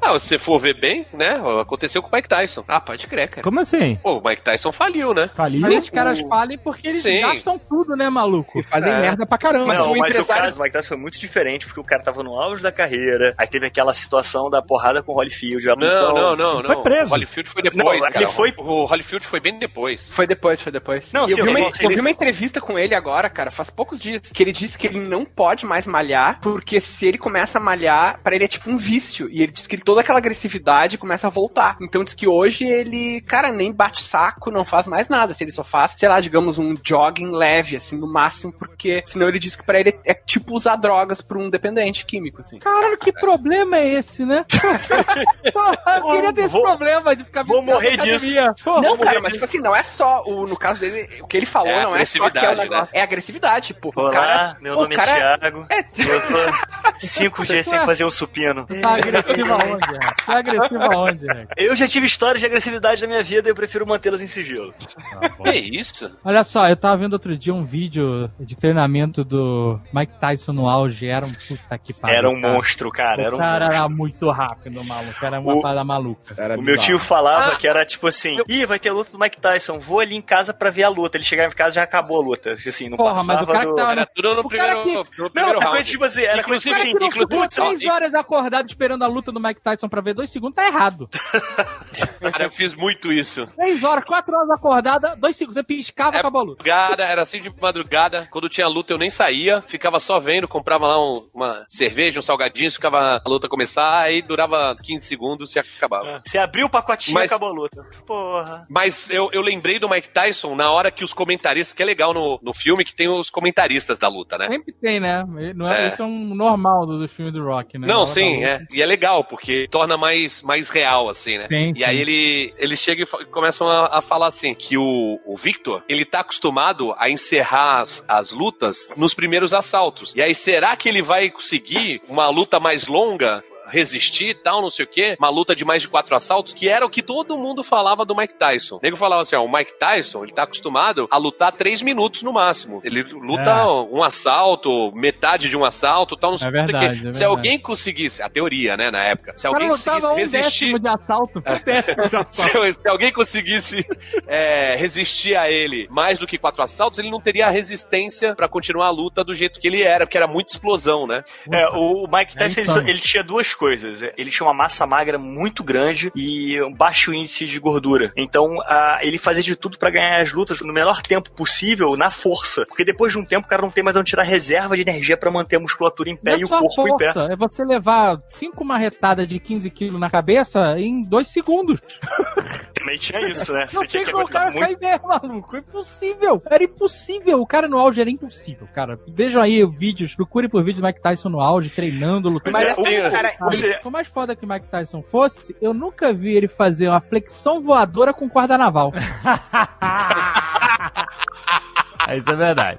Ah, se você for ver bem, né? Aconteceu com o Mike Tyson. Ah, pode crer, cara. Como assim? Pô, o Mike Tyson faliu, né? Faliu? Mas esses caras falem porque eles Sim. gastam tudo, né, maluco? E fazem É. merda pra caramba. Mas não, o mas empresário- o caso do Mike Tyson foi muito diferente, porque o cara tava no auge da carreira, aí teve aquela situação da porrada com o Holyfield. Não, então- não, não, Foi não. preso. O Holyfield foi depois, Não, cara. ele foi- O Holyfield foi bem depois. Foi depois, foi depois. Não, eu, sim, vi uma, eu vi uma entrevista com ele agora, cara, faz poucos dias, que ele disse que ele não pode mais malhar, porque se ele começa a malhar, pra ele é tipo um vício. E ele diz que ele- toda aquela agressividade começa a voltar. Então diz que hoje ele, cara, nem bate saco, não faz mais nada. Se ele só faz, sei lá, digamos, um jogging leve, assim, no máximo, porque senão ele diz que pra ele é tipo usar drogas pra um dependente químico, assim. Caralho, que problema é esse, né? Eu queria ter esse Vou- problema de ficar vou morrer disso. Não, cara, mas tipo assim, não é só o, no caso dele, o que ele falou É não é só que é o agressividade, negócio, é agressividade, tipo, Olá, o cara, meu o nome cara, é Thiago. É, Eu tô cinco dias sem fazer um supino. Tá agressivo aonde, Rex? Tá agressivo aonde, Rex? Eu já tive histórias de agressividade na minha vida e eu prefiro mantê-las em sigilo. Que isso? Olha só, eu tava vendo outro dia um vídeo de treinamento do Mike Tyson no auge. Era um puta que pariu. Era um cara. monstro, cara. Era o um cara monstro. era muito rápido, maluco. Era uma O- parada maluca. Era O meu tio falava Ah. que era tipo assim: Ih, vai ter a luta do Mike Tyson, vou ali em casa pra ver a luta. Ele chegava em casa e já acabou a luta. Assim, não Porra, passava mas o cara do... que tava- Era tudo no O cara primeiro, que- no Não, primeiro coisa round. tipo assim, era coisa Inclusive, assim. Que não inclusive- três horas acordado esperando a luta do Mike Tyson pra ver dois segundos, tá errado. Cara, eu fiz muito isso. Três horas, quatro horas acordada, dois segundos, você piscava, É, acabou a luta. Madrugada, era assim de madrugada. Quando tinha luta, eu nem saía, ficava só vendo, comprava lá um- uma cerveja, um salgadinho, ficava a luta começar, aí durava 15 segundos e acabava. Você abriu o pacotinho e acabou a luta. Porra. Mas eu, eu lembrei do Mike Tyson na hora que os comentaristas, que é legal no, no filme, que tem os comentaristas da luta, né? Sempre tem, né? Não é, É. Isso é um normal do, do filme do Rock, né? Não, sim, luta. é. E é legal, porque torna mais, mais real, assim, né? Sim, e aí sim. ele, ele chega e começam a, a falar assim, que o, o Victor, ele tá acostumado a encerrar as, as lutas nos primeiros assaltos. E aí, será que ele vai conseguir uma luta mais longa? Resistir e tal, não sei o quê, uma luta de mais de quatro assaltos, que era o que todo mundo falava do Mike Tyson. O nego falava assim, ó, o Mike Tyson, ele tá acostumado a lutar três minutos no máximo. Ele luta É. um assalto, metade de um assalto, tal, não sei o verdade, quê. é Se alguém conseguisse, a teoria, né, na época, se alguém conseguisse um resistir... de assalto, décimo de assalto. Se, se alguém conseguisse é, resistir a ele mais do que quatro assaltos, ele não teria a resistência pra continuar a luta do jeito que ele era, porque era muita explosão, né? É, o, o Mike É Tyson, ele, ele tinha duas coisas. Ele tinha uma massa magra muito grande e um baixo índice de gordura. Então, ah, ele fazia de tudo pra ganhar as lutas no menor tempo possível na força. Porque depois de um tempo o cara não tem mais onde tirar reserva de energia pra manter a musculatura em pé Não é e o corpo em pé. força, É você levar cinco marretadas de 15 quilos na cabeça em dois segundos. Também tinha isso, né? Não Você tinha que como o aguentar cara muito. cair mesmo, maluco. É impossível. Era impossível. O cara no auge era impossível, cara. Vejam aí vídeos, procure por vídeos do Mike Tyson no auge, treinando, lutando. Mas é, assim, o- cara, você- Por mais foda que o Mike Tyson fosse, eu nunca vi ele fazer uma flexão voadora com corda naval. Isso é verdade.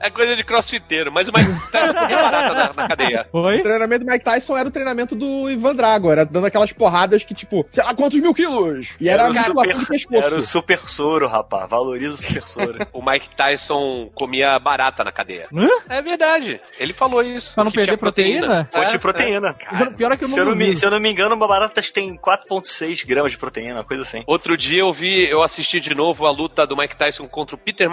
É coisa de crossfiteiro, mas o Mike Tyson comia barata na, na cadeia. O Foi? treinamento do Mike Tyson era o treinamento do Ivan Drago, era dando aquelas porradas que, tipo, sei lá quantos mil quilos. E era, Era o super- de pescoço. Era o super soro, rapaz. Valoriza o super soro. O Mike Tyson comia barata na cadeia. Hã? É verdade. Ele falou isso. Pra não perder tinha proteína? Fonte É, de proteína. O pior é que eu não se, eu não me, se eu não me engano, uma barata tem 4,6 gramas de proteína, uma coisa assim. Outro dia eu vi, eu assisti de novo a luta do Mike Tyson contra o Peter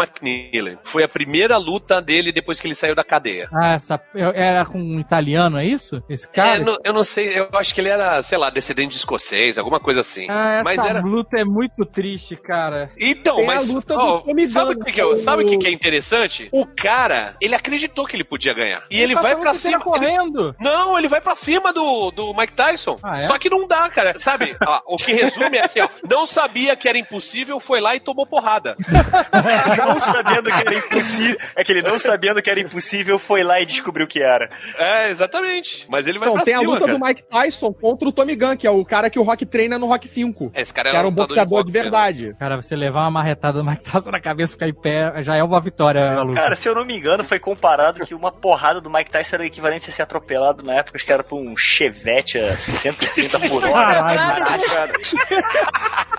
McNeely. Foi a primeira luta dele depois que ele saiu da cadeia. Ah, essa, era com um italiano, é isso? Esse É, cara? não- eu não sei, eu acho que ele era, sei lá, descendente de escocês, alguma coisa assim. Ah, essa mas era. luta é muito triste, cara. Então, Tem mas a luta do ó, sabe o que, que, é- sabe o que, o- que é interessante? O cara, ele acreditou que ele podia ganhar. E ele, vai passou pra muito tempo cima. ele- correndo. Não, ele vai pra cima do, do Mike Tyson. Ah, é? Só que não dá, cara. Sabe? Ó, o que resume é assim, ó. Não sabia que era impossível, foi lá e tomou porrada. não sabendo que era impossível. É que ele não sabendo que era impossível foi lá e descobriu que era. É, exatamente. Mas ele vai Então, pra tem a cima, luta cara. do Mike Tyson contra o Tommy Gunn, que é o cara que o Rock treina no Rock 5. Esse cara Que era um lutador boxeador de né? verdade. Cara, você levar uma marretada do Mike Tyson na cabeça e ficar em pé já é uma vitória. Cara, se eu não me engano, foi comparado que uma porrada do Mike Tyson era o equivalente a ser atropelado na época, acho que era por um Chevette a 130 por hora. Caralho. cara.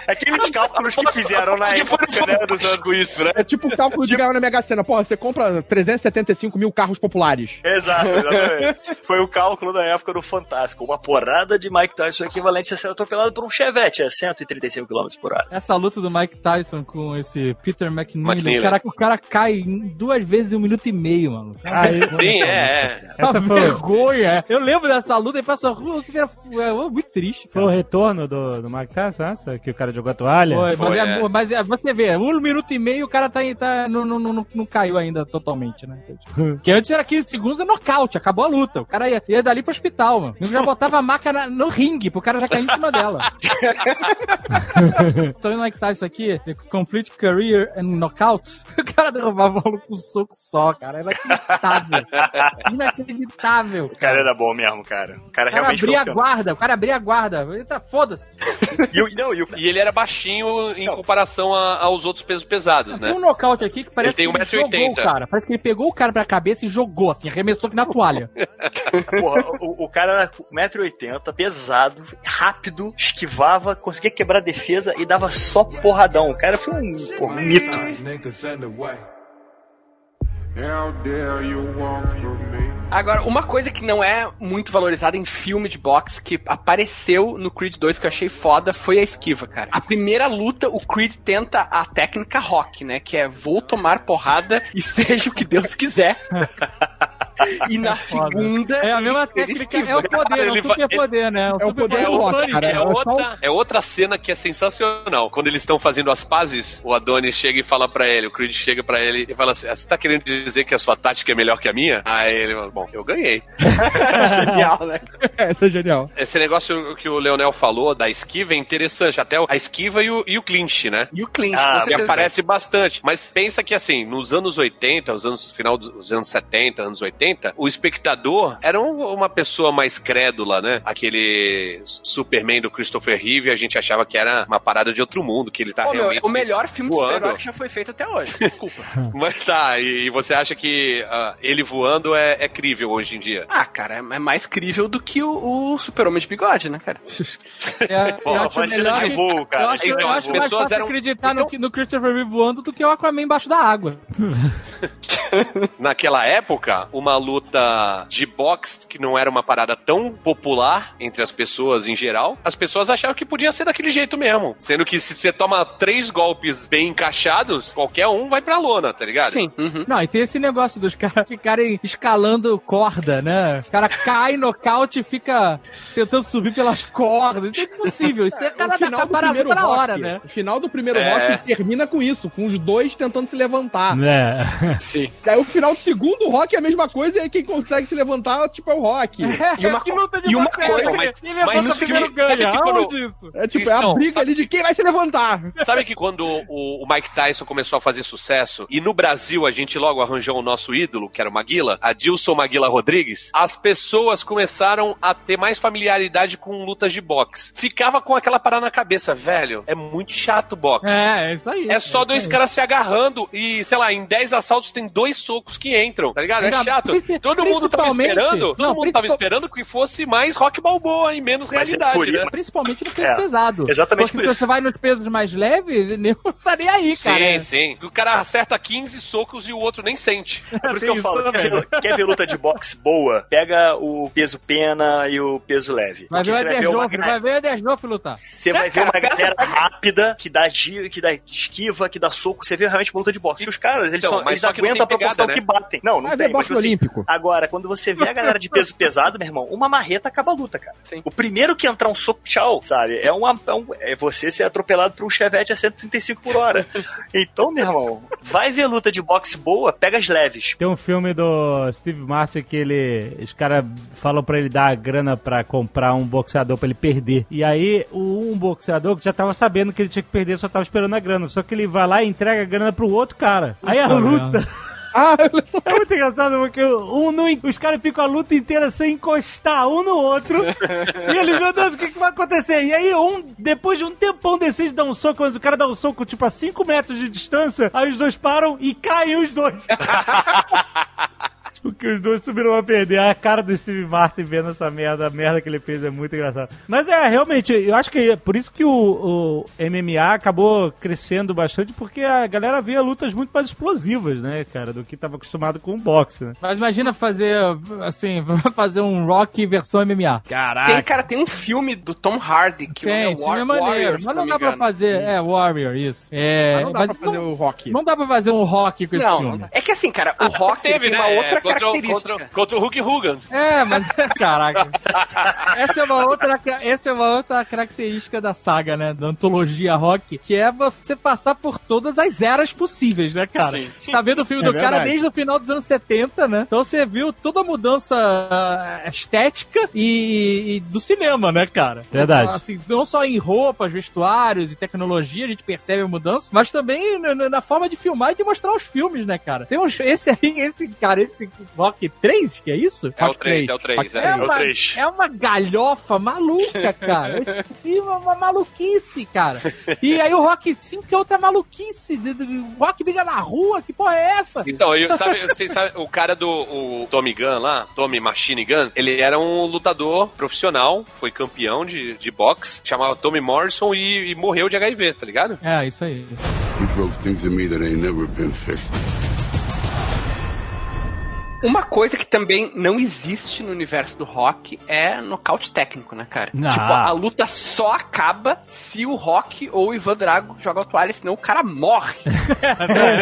Aqueles cálculos que fizeram na época, né, dos anos... Isso, né? É tipo o cálculo de ganhar na Mega Sena. Porra, você compra 375 mil carros populares. Exato, exatamente. Foi o cálculo da época do Fantástico. Uma porrada de Mike Tyson é equivalente a ser atropelado por um Chevette a 135 km por hora. Essa luta do Mike Tyson com esse Peter McNeely, McNeely. O, cara, o cara cai duas vezes em um minuto e meio, mano. Aí, Sim, é, é. essa Uma foi, vergonha. Eu lembro dessa luta e passa a rua, que era é, muito triste. foi o retorno do, do Mike Tyson, essa? Que o cara jogou a toalha? Foi, mas, Foi, é, é. mas é, você vê, um minuto e meio o cara tá, tá não, não, não, não caiu ainda totalmente, né? Porque antes era 15 segundos, é nocaute, acabou a luta. O cara ia, ia dali pro hospital, mano. Eu já botava a maca na- no ringue pro cara já cair em cima dela. Tô vendo like tá isso aqui, Complete Career and Knockouts. O cara derrubava o maluco com um soco só, cara. Era inacreditável. Inacreditável. O cara era bom mesmo, cara. O cara O cara realmente abria a guarda, o cara abria a guarda. Eita, foda-se. fenômeno. E, não, e E ele era baixinho em comparação a- aos outros pesos pesados, Tem né? um nocaute aqui que parece Ele tem que ele 1,80. jogou o cara. Parece que ele pegou o cara pra cabeça e jogou, assim, arremessou aqui na toalha. Porra, o, o cara era 1,80m, pesado, rápido, esquivava, conseguia quebrar a defesa e dava só porradão. O cara foi um, porra, um mito. Agora, uma coisa que não é muito valorizada em filme de boxe, que apareceu no Creed 2 que eu achei foda, foi a esquiva, cara. A primeira luta, o Creed tenta a técnica rock, né? Que é vou tomar porrada e seja o que Deus quiser. e na segunda. É a mesma técnica, esquiva. é o poder, é Ele o vai- super poder, né? É o poder É, o- rock, cara. é É só- outra, é outra cena que é sensacional. Quando eles estão fazendo as pazes, o Adonis chega e fala pra ele, o Creed chega pra ele e fala assim: "Ah, Você tá querendo dizer que a sua tática é melhor que a minha? Aí ele fala: Bom, eu ganhei. Genial, né? Essa é genial. Esse negócio que o Leonel falou da esquiva é interessante. Até a esquiva e o, e o clinch, né? E o clinch, Ah, com Que aparece bastante. Mas pensa que assim, nos anos 80, os anos final dos anos 70, anos 80, o espectador era um- uma pessoa mais crédula, né? Aquele Superman do Christopher Reeve, a gente achava que era uma parada de outro mundo, que ele tá Pô, meu, realmente o melhor filme de voando. super-herói que já foi feito até hoje. Desculpa. Mas tá, e, e você acha que ah, ele voando é, é crível hoje em dia? Ah, cara, é é mais crível do que o, o super-homem de bigode, né, cara? É, Pô, eu acho melhor de que- voo, cara. Eu acho, Então, eu as acho mais pessoas fácil eram- acreditar então- no, no Christopher Reeve voando do que o Aquaman embaixo da água. naquela época, uma luta de boxe que não era uma parada tão popular entre as pessoas em geral, as pessoas achavam que podia ser daquele jeito mesmo. Sendo que se você toma três golpes bem encaixados, qualquer um vai pra lona, tá ligado? Sim. Uhum. Não, e tem esse negócio dos caras ficarem escalando corda, né? O cara cai, nocaute e fica tentando subir pelas cordas. Isso é impossível. Isso é cara final da primeiro na rock, hora, né? O final do primeiro É. rock termina com isso, com os dois tentando se levantar. É. Sim. Aí o final do segundo rock é a mesma coisa e aí quem consegue se levantar, tipo, é o rock. E uma, que luta de e uma é coisa, mas- mas no primeiro filme- ganha. sabe que quando-? É tipo, é a Então, briga ali de quem vai se levantar. Sabe que quando o, o Mike Tyson começou a fazer sucesso e no Brasil a gente logo arranjou o nosso ídolo, que era o Maguila, a Dilson Maguila Rodrigues, as pessoas começaram a ter mais familiaridade com lutas de boxe. Ficava com aquela parada na cabeça, velho, é muito chato o boxe. É, é isso aí. É só dois isso aí. caras se agarrando e, sei lá, em 10 assaltos tem dois socos que entram, tá ligado? É chato. Princi- Todo mundo tava esperando, todo não, mundo tava esperando que fosse mais rock balboa e menos Mas é realidade, né? Principalmente no peso É, pesado. exatamente Porque por se isso. você vai nos pesos mais leves, nem não tá nem aí, cara. Sim, sim. O cara acerta 15 socos e o outro nem sente. É por isso que eu falo, isso quer quer ver luta de boxe boa? Pega o peso pena e o peso leve. Vai ver o você vai ver o Eder Joffre lutar. Você vai ver uma galera rápida que dá giro, que dá esquiva, que dá soco. Você vê realmente uma luta de boxe. E os caras, eles, Então, só, mas eles aguentam a proporção pegada, que batem. Não, não Vai tem. Mas, boxe assim, olímpico. agora, quando você vê a galera de peso pesado, meu irmão, uma marreta acaba a luta, cara. Sim. O primeiro que entrar um soco, tchau, sabe? É, uma, é, um- é você ser atropelado por um chevette a 135 por hora. Então, meu irmão, vai ver luta de boxe boa, pega as leves. Tem um filme do Steve Martin que ele. Os caras falam pra ele dar a grana pra comprar um boxeador pra ele perder. E aí, o, um boxeador que já tava sabendo que ele tinha que perder, só tava esperando a grana. Só que ele vai lá e entrega a grana pro outro cara. Aí a Puta luta. Ah. É muito engraçado porque um os caras ficam a luta inteira sem encostar um no outro. e eles, meu Deus, o que, que vai acontecer? E aí, um, depois de um tempão, decide dar um soco, mas o cara dá um soco tipo a 5 metros de distância, aí os dois param e caem os dois. Porque os dois subiram a perder. A cara do Steve Martin vendo essa merda, a merda que ele fez é muito engraçado. Mas é, realmente, eu acho que é por isso que o, o MMA acabou crescendo bastante, porque a galera via lutas muito mais explosivas, né, cara, do que tava acostumado com o boxe, né? Mas imagina fazer, assim, fazer um rock versão MMA. Tem, cara, tem um filme do Tom Hardy que nome Tem, é esse War, filme é maneiro. Warriors, Mas não dá pra fazer. É, Warrior, isso. É, Mas não dá pra fazer não, o rock. não dá pra fazer um rock com esse Não, filme. não. é que assim, cara, o rock Teve, tem né? uma É, outra o- característica. contra, contra o Hulk Hogan. É, mas caraca. Essa é uma outra, essa é uma outra característica da saga, né, da antologia rock, que é você passar por todas as eras possíveis, né, cara? Sim. Você tá vendo o filme É do cara verdade. desde o final dos anos 70, né? Então você viu toda a mudança ah, estética e, e do cinema, né, cara? Verdade. Assim, não só em roupas, vestuários e tecnologia a gente percebe a mudança, mas também na forma de filmar e de mostrar os filmes, né, cara? Tem uns, esse aí, esse cara, esse Rock 3, que é isso? É o Rock 3, três. é o 3. Rock É. É o uma, três. é uma galhofa maluca, cara. Esse filme é uma maluquice, cara. E aí o Rock 5 é outra maluquice. de- de- O Rock briga na rua, que porra é essa? Então, eu, sabe, vocês sabem, o cara do o Tommy Gunn lá, Tommy Machine Gun, ele era um lutador profissional, foi campeão de, de boxe, chamava Tommy Morrison e, e morreu de HIV, tá ligado? É, isso aí. You broke things in me that ain't never been fixed. Uma coisa que também não existe no universo do rock é nocaute técnico, né, cara? Não. Tipo, a luta só acaba se o Rock ou o Ivan Drago jogar o toalha, senão o cara morre.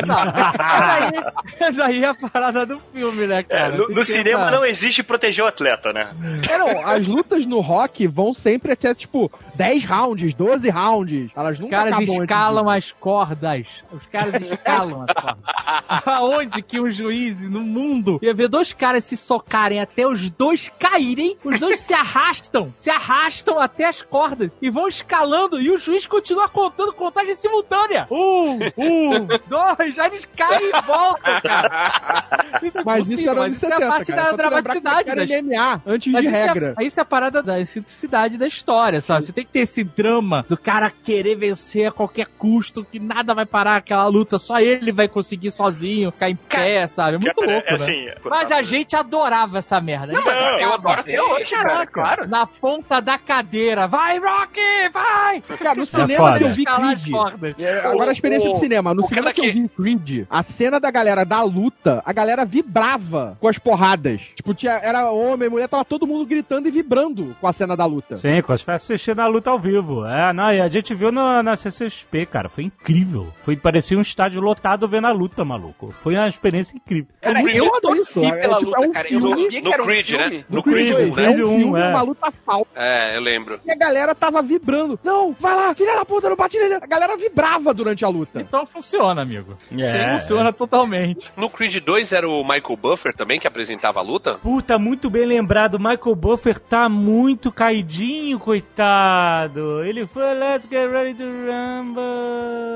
Mas aí, mas aí é a parada do filme, né, É, cara? no, Tem no que cinema não existe proteger o atleta, né? É, não, as lutas no rock vão sempre até, tipo, 10 rounds, 12 rounds. Elas Os nunca caras acabam antes escalam as cordas. Os caras escalam as cordas. Aonde que um juiz no mundo ia ver dois caras se socarem até os dois caírem, os dois se arrastam, se arrastam até as cordas e vão escalando e o juiz continua contando contagem simultânea. Um, um, dois, aí eles caem e voltam, cara. É Mas isso era mas nos isso 70, é a parte cara. da dramaticidade é que das era MMA antes mas de isso regra. É, isso é a parada da excentricidade da história, sabe? Você tem que ter esse drama do cara querer vencer a qualquer custo, que nada vai parar aquela luta, só ele vai conseguir sozinho, ficar em pé, sabe? Muito Cara, louco, é né? assim, Mas a gente adorava essa merda. Não, mas eu adoro até hoje, cara, claro. Na ponta da cadeira. Vai, Rocky, vai! Cara, no cinema que eu vi as Creed. É, Agora a experiência o- de cinema. No cinema que eu vi Creed, a cena da galera da luta, a galera vibrava com as porradas. Tipo, tinha, era homem, mulher, tava todo mundo gritando e vibrando com a cena da luta. Sim, quando você assistindo a luta ao vivo. É, não, e a gente viu na, na CCXP, cara. Foi incrível. Foi, parecia um estádio lotado vendo a luta, maluco. Foi uma experiência incrível. Cara, muito eu torci isso, é, pela tipo, luta, é um cara. Eu filme- sabia que No era um Creed, filme. né? No No Creed 1, é né? um Creed um, filme, é. uma luta falsa. É, eu lembro. E a galera tava vibrando. Não, vai lá, filha da puta, não bate nele. A galera vibrava durante a luta. Então funciona, amigo. É, Sim, funciona totalmente. No Creed 2 era o Michael Buffer também que apresentava a luta? Puta, muito bem lembrado. Michael Buffer tá muito caidinho, coitado. Ele foi Let's Get Ready to Rumble.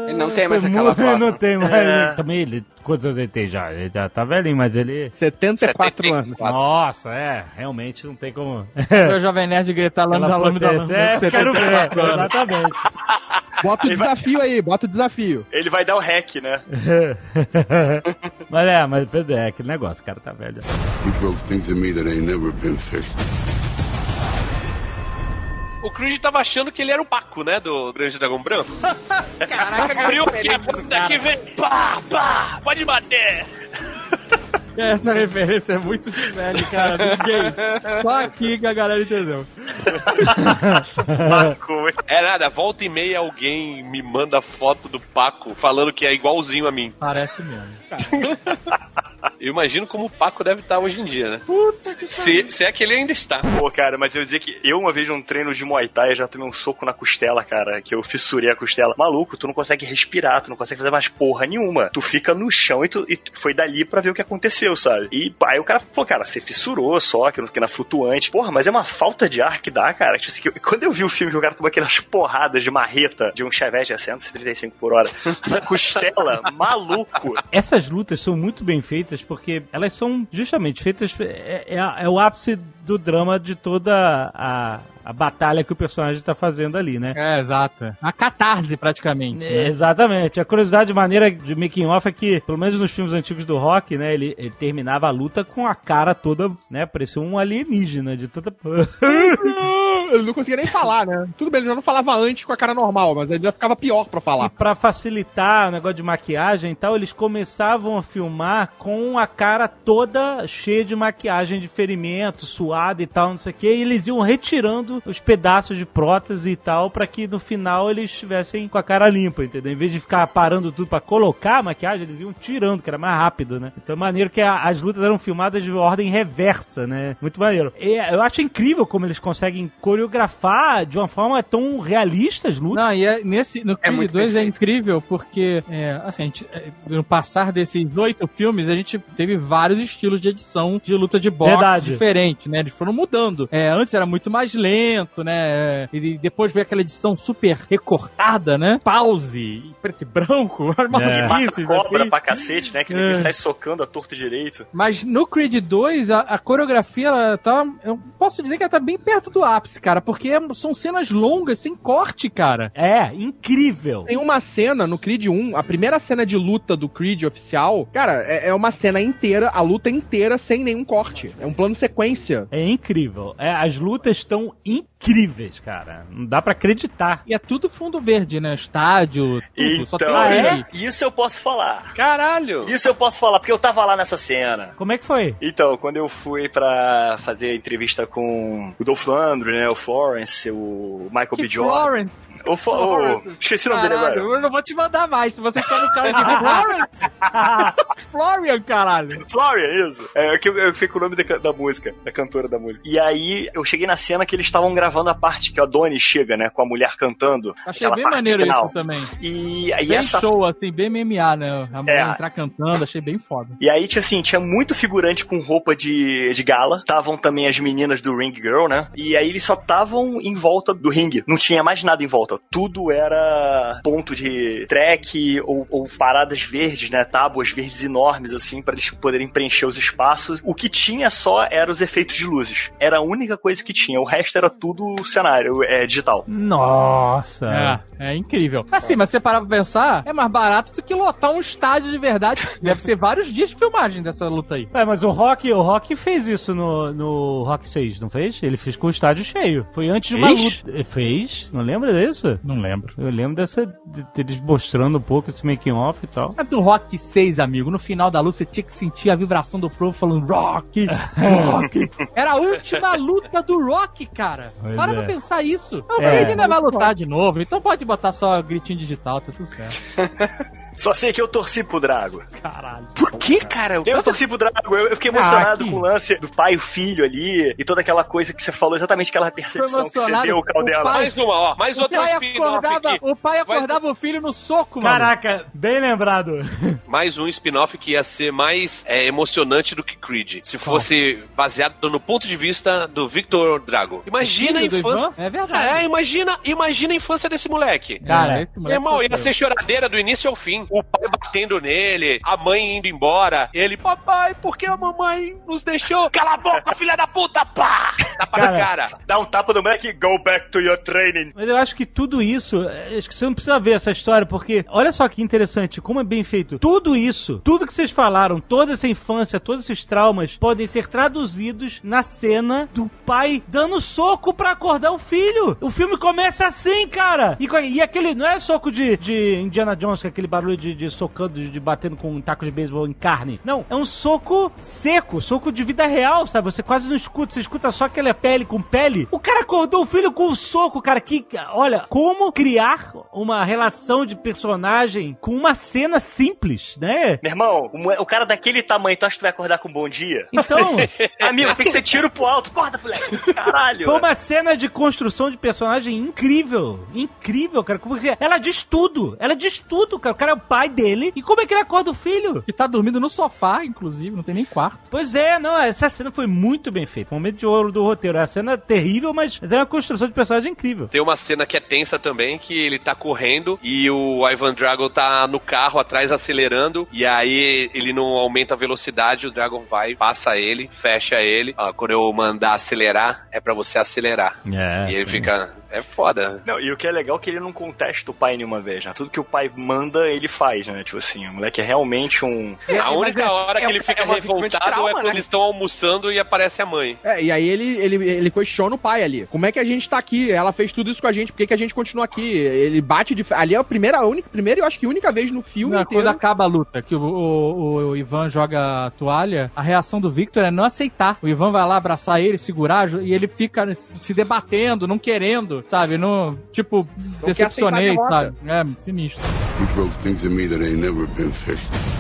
Ele não tem mais Foi aquela voz, Não né? tem mais. É. Também ele. Quantos anos ele tem já? Ele já tá velhinho, mas ele. 74 anos. Nossa, é. Realmente não tem como. O Jovem Nerd gritar lambda, Ela lambda, potência. É, eu quero ver. 74. Exatamente. Bota o desafio aí, bota o desafio. Ele vai dar o hack, né? mas é, mas é aquele negócio, o cara tá velho. You broke things in me that ain't never been fixed. O Creed tava achando que ele era o Paco, né? Do Grande Dragão Branco. Caraca, abriu aqui, daqui vem. Pá, pá, pode bater. Essa referência é muito de velho, cara. Ninguém. Só aqui que a galera entendeu. Paco. É nada, volta e meia alguém me manda foto do Paco falando que é igualzinho a mim. Parece mesmo. Eu imagino como o Paco deve estar hoje em dia, né? Se, se é que ele ainda está. Pô, cara, mas eu dizer que eu uma vez num treino de Muay Thai já tomei um soco na costela, cara, que eu fissurei a costela. Maluco, tu não consegue respirar, tu não consegue fazer mais porra nenhuma. Tu fica no chão e tu, e tu foi dali pra ver o que aconteceu, sabe? E aí o cara, pô, cara, você fissurou só, que, que na flutuante. Porra, mas é uma falta de ar que dá, cara. Tipo assim, que eu- quando eu vi o filme que o cara tomou aquelas porradas de marreta de um Chevette a 135 por hora na costela, maluco. Essas lutas são muito bem feitas porque elas são justamente feitas. É, é- é o ápice do drama de toda a, a batalha que o personagem tá fazendo ali, né? É, exato. Uma catarse, praticamente. É, né? Exatamente. A curiosidade maneira de making off é que, pelo menos nos filmes antigos do Rock, né, ele, ele terminava a luta com a cara toda, né, parecia um alienígena de tanta Ele não conseguia nem falar, né? Tudo bem, ele já não falava antes com a cara normal, mas ele já ficava pior pra E falar. pra facilitar o negócio de maquiagem e tal, eles começavam a filmar com a cara toda cheia de maquiagem de ferimento, suada e tal, não sei o que, e eles iam retirando os pedaços de prótese e tal, pra que no final eles estivessem com a cara limpa, entendeu? Em vez de ficar parando tudo pra colocar a maquiagem, eles iam tirando, que era mais rápido, né? Então é maneiro que a- as lutas eram filmadas de ordem reversa, né? Muito maneiro. E eu acho incrível como eles conseguem coreografar de uma forma tão realista as lutas. Não, e é nesse, no Creed muito 2 é incrível porque, é, assim, a gente, é, no passar desses oito filmes, a gente teve vários estilos de edição de luta de boxe Verdade. diferente, né? Eles foram mudando. É, antes era muito mais lento, né? E depois veio aquela edição super recortada, né? Pause, preto e branco, as maluquices, né? Cobra pra cacete, né? Que É. ele sai socando a torta direito. Mas no Creed 2, a, a coreografia, ela tá. Eu posso dizer que ela tá bem perto do ápice, cara, porque é- são cenas longas, sem corte, cara. É, incrível. Tem uma cena no Creed 1, a primeira cena de luta do Creed oficial, cara, é, é uma cena inteira, a luta inteira sem nenhum corte. É um plano sequência. É incrível. É, as lutas estão incríveis, cara. Não dá pra acreditar. E é tudo fundo verde, né? Estádio, tudo. só tem Então, Ah, é? isso eu posso falar. Caralho! Isso eu posso falar, porque eu tava lá nessa cena. Como é que foi? Então, quando eu fui pra fazer a entrevista com o Dolph Lundgren, né, o Florence, o Michael B. Que Jordan. Florence. O, Fo- o- esqueci o nome dele agora. eu não vou te mandar mais. Se você quer no cara de Florence. Florian, caralho. Florian, isso. É que eu, eu fiquei com o nome da, da música, da cantora da música. E aí, eu cheguei na cena que eles estavam gravando a parte que a Doni chega, né, com a mulher cantando. Achei bem maneiro final. isso também. E aí Bem essa show, assim, bem MMA, né? A mulher É. entrar cantando, achei bem foda. E aí, tinha assim, tinha muito figurante com roupa de, de gala. Estavam também as meninas do Ring Girl, né? E aí eles só estavam em volta do ringue. Não tinha mais nada em volta. Tudo era ponto de track ou, ou paradas verdes, né? Tábuas verdes enormes, assim, para eles poderem preencher os espaços. O que tinha só eram os efeitos de luzes. Era a única coisa que tinha. O resto era tudo do cenário é, digital. Nossa. É, é incrível. Assim, mas se você parar pra pensar, é mais barato do que lotar um estádio de verdade. Deve ser vários dias de filmagem dessa luta aí. É, mas o Rock, o Rock fez isso no, no Rock 6, não fez? Ele fez com o estádio cheio. Foi antes de uma Fez? luta. Fez? Não lembra disso? Não lembro. Eu lembro dessa. de- deles mostrando um pouco esse making off e tal. Sabe do Rock 6, amigo? No final da luta você tinha que sentir a vibração do Pro falando Rock, Rock. Era a última luta do Rock, cara. Pois Para é. pra pensar isso. O É. Ainda vai lutar de novo, então pode botar só gritinho digital, tá tudo certo. Só sei que eu torci pro Drago. Caralho. Por que, cara? Eu torci pro Drago, eu, eu fiquei emocionado Ah, com o lance do pai e o filho ali, e toda aquela coisa que você falou, exatamente aquela percepção que você deu, O Caldela. pai- Mais uma, ó. Mais O outro pai, spin-off acordava, o pai Vai- acordava o filho no soco, mano. Caraca, bem lembrado. Mais um spin-off que ia ser mais é, emocionante do que Creed. Se fosse baseado no ponto de vista do Victor Drago. Imagina a infância. É verdade. É, imagina, imagina a infância desse moleque. Cara, esse Meu moleque irmão, ia ser choradeira do início ao fim. O pai batendo nele, a mãe indo embora. Ele, papai, por que a mamãe nos deixou? Cala a boca, filha da puta, pá! Tapa na Cara, cara. Dá um tapa no moleque e go back to your training. Mas eu acho que tudo isso, é, acho que você não precisa ver essa história, porque olha só que interessante, como é bem feito. Tudo isso, tudo que vocês falaram, toda essa infância, todos esses traumas, podem ser traduzidos na cena do pai dando soco pra acordar o filho. O filme começa assim, cara. E, e aquele, não é soco de, de Indiana Jones, que é aquele barulho de, de socando, de, de batendo com um taco de beisebol em carne. Não, é um soco seco, soco de vida real, sabe? Você quase não escuta, você escuta só aquela pele com pele. O cara acordou o filho com um soco, cara. Que, olha, como criar uma relação de personagem com uma cena simples, né? Meu irmão, o, cara daquele tamanho, tu acha que tu vai acordar com um bom dia? Então, Amigo, tem que ser tiro pro alto. Acorda, moleque. Caralho. foi uma cena de construção de personagem incrível. Incrível, cara. Porque ela diz tudo. Ela diz tudo, cara. O cara é pai dele. E como é que ele acorda o filho? Que tá dormindo no sofá, inclusive, não tem nem quarto. Pois é, não, essa cena foi muito bem feita. Momento de ouro do roteiro. É uma cena terrível, mas mas é uma construção de personagem incrível. Tem uma cena que é tensa também, que ele tá correndo e o Ivan Drago tá no carro atrás acelerando, e aí ele não aumenta a velocidade, o Dragon vai, passa ele, fecha ele. Ah, quando eu mandar acelerar, é pra você acelerar. É, e ele sim. fica. É foda. Não, e o que é legal é que ele não contesta o pai nenhuma vez, né? Tudo que o pai manda, ele faz, né? Tipo assim, o moleque é realmente um. a única é- hora é- que ele fica é revoltado trauma, é quando né? eles estão almoçando e aparece a mãe. É, e aí ele, ele, ele questiona o pai ali. Como é que a gente tá aqui? Ela fez tudo isso com a gente, por que, que a gente continua aqui? Ele bate de. Ali é a primeira, a única, primeira e eu acho que única vez no filme Não, inteiro. quando acaba a luta, que o, o- o Ivan joga a toalha, a reação do Victor é não aceitar. O Ivan vai lá abraçar ele, segurar, e ele fica se debatendo, não querendo, sabe? Não, tipo, decepcionei, sabe? É, sinistro. He broke things in me that ain't never been fixed.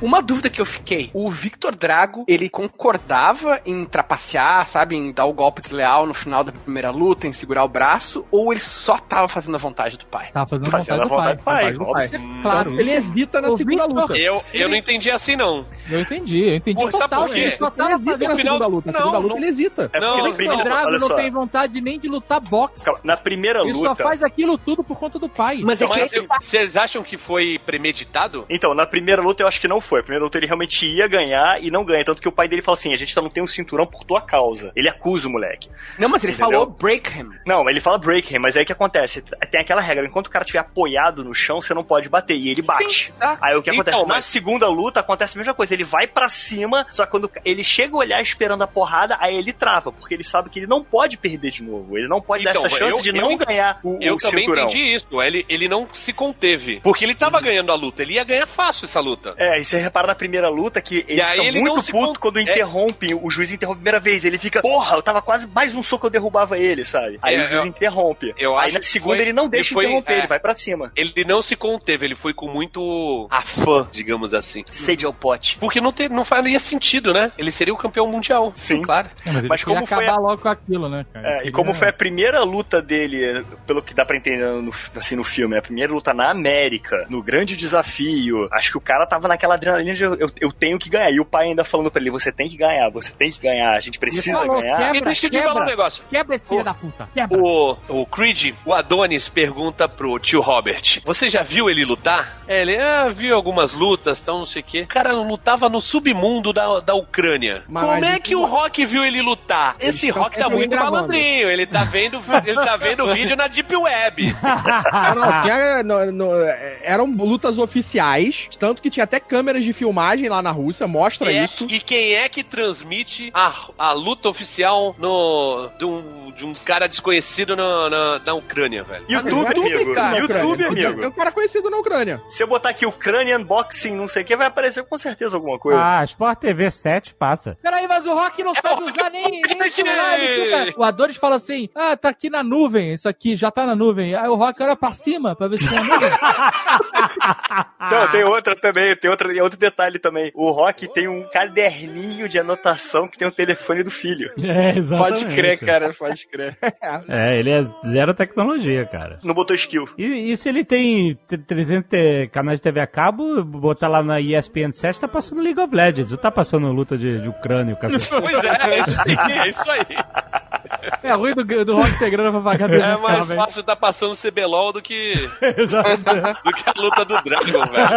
Uma dúvida que eu fiquei: o Victor Drago, ele concordava em trapacear, sabe? Em dar o golpe desleal no final da primeira luta, em segurar o braço, ou ele só tava fazendo a vontade do pai? Tava fazendo Fazendo vontade do a pai. vontade do pai, vontade do pai. Claro, Ele hesita na O segunda Victor- luta. Eu, eu não entendi assim, não. eu entendi, eu entendi Pô, sabe total. por quê? Ele só Ele tava hesita fazendo na final- segunda luta. Na Não, segunda luta não- ele hesita. É Não, O Victor Drago não só, tem vontade nem de lutar boxe. na primeira Ele luta. só faz aquilo tudo por conta do pai. Mas é Mas que. eu- vocês acham que foi premeditado? Então, na primeira luta eu acho que não foi. A primeira luta ele realmente ia ganhar e não ganha. Tanto que o pai dele fala assim: a gente não tem um cinturão por tua causa. Ele acusa o moleque. Não, mas ele Entendeu? falou break him. Não, ele fala break him, mas aí o que acontece? Tem aquela regra: enquanto o cara estiver apoiado no chão, você não pode bater. E ele bate. Sim, tá. Aí o que Então, acontece? Na mas- segunda luta acontece a mesma coisa. Ele vai pra cima, só que quando ele chega a olhar esperando a porrada, aí ele trava, porque ele sabe que ele não pode perder de novo. Ele não pode Então, dar essa chance eu- de eu não ent- ganhar o, Eu o também cinturão. entendi isso. Ele, ele não se conteve. Porque ele tava ganhando a luta. Ele ia ganhar fácil essa luta. É, e você repara na primeira luta que ele fica ele muito puto quando é. interrompe, o juiz interrompe a primeira vez. Ele fica, porra, eu tava quase mais um soco eu derrubava ele, sabe? Aí É, o juiz eu- interrompe. eu aí acho na segunda foi- ele não ele deixa foi- interromper, é. ele vai pra cima. Ele não se conteve, ele foi com muito afã, digamos assim. Sede ao pote. Porque não, te, não faria sentido, né? Ele seria o campeão mundial. Sim. claro. É, mas ele Mas como foi acabar a- logo com aquilo, né, cara? É, Ele e como foi a primeira luta dele, pelo que dá pra entender no, assim, no filme, a primeira luta na América, no grande desafio, acho que o cara tava naquela adrenalina eu, eu, eu tenho que ganhar. E o pai ainda falando pra ele, você tem que ganhar, você tem que ganhar, a gente precisa falou, ganhar. quebra, E deixa eu te falar um negócio. Quebra esse filho da puta. Quebra. O, o Creed, o Adonis, pergunta pro tio Robert: Você já viu ele lutar? É, ele, ah, viu algumas lutas, então não sei o quê. O cara lutava no submundo da, da Ucrânia. Mas- Como é que o não- Rock viu ele lutar? Esse Rock tá sempre muito gravando. malandrinho. Ele tá vendo, ele tá vendo vídeo na Deep Web. Não, tinha- no- no- eram lutas oficiais, tanto que tinha até câmeras de filmagem lá na Rússia, mostra E, é- isso. e quem é que transmite a, a luta oficial no, de, um, de um cara desconhecido na, na, na Ucrânia, velho? YouTube, amigo. cara, YouTube, Ucrânia. amigo. É um cara conhecido na Ucrânia. Se eu botar aqui Ukrainian Boxing, não sei o que, vai aparecer com certeza alguma coisa. Ah, Sport TV 7 passa. Peraí, mas o Rock não sabe usar nem, nem celular. fica- O Adonis fala assim: ah, tá aqui na nuvem, isso aqui já tá na nuvem. Aí o Rock olha pra cima pra ver se tem a nuvem. Não, tem outra também, tem outra, e outro detalhe também. O Rock tem um caderninho de anotação que tem o telefone do filho. É, exatamente. Pode crer, cara, pode crer. É, ele é zero tecnologia, cara. Não botou skill. E, e se ele tem t- 300 te- canais de TV a cabo, botar lá na ESPN 7, tá passando League of Legends, não tá passando luta de, de Ucrânia, o cacete. Pois é, é isso aí, é isso aí. É ruim do, do Rock ter grana pra pagar. É mais fácil tá passando CBLOL do que, do que a luta do Dragon, velho.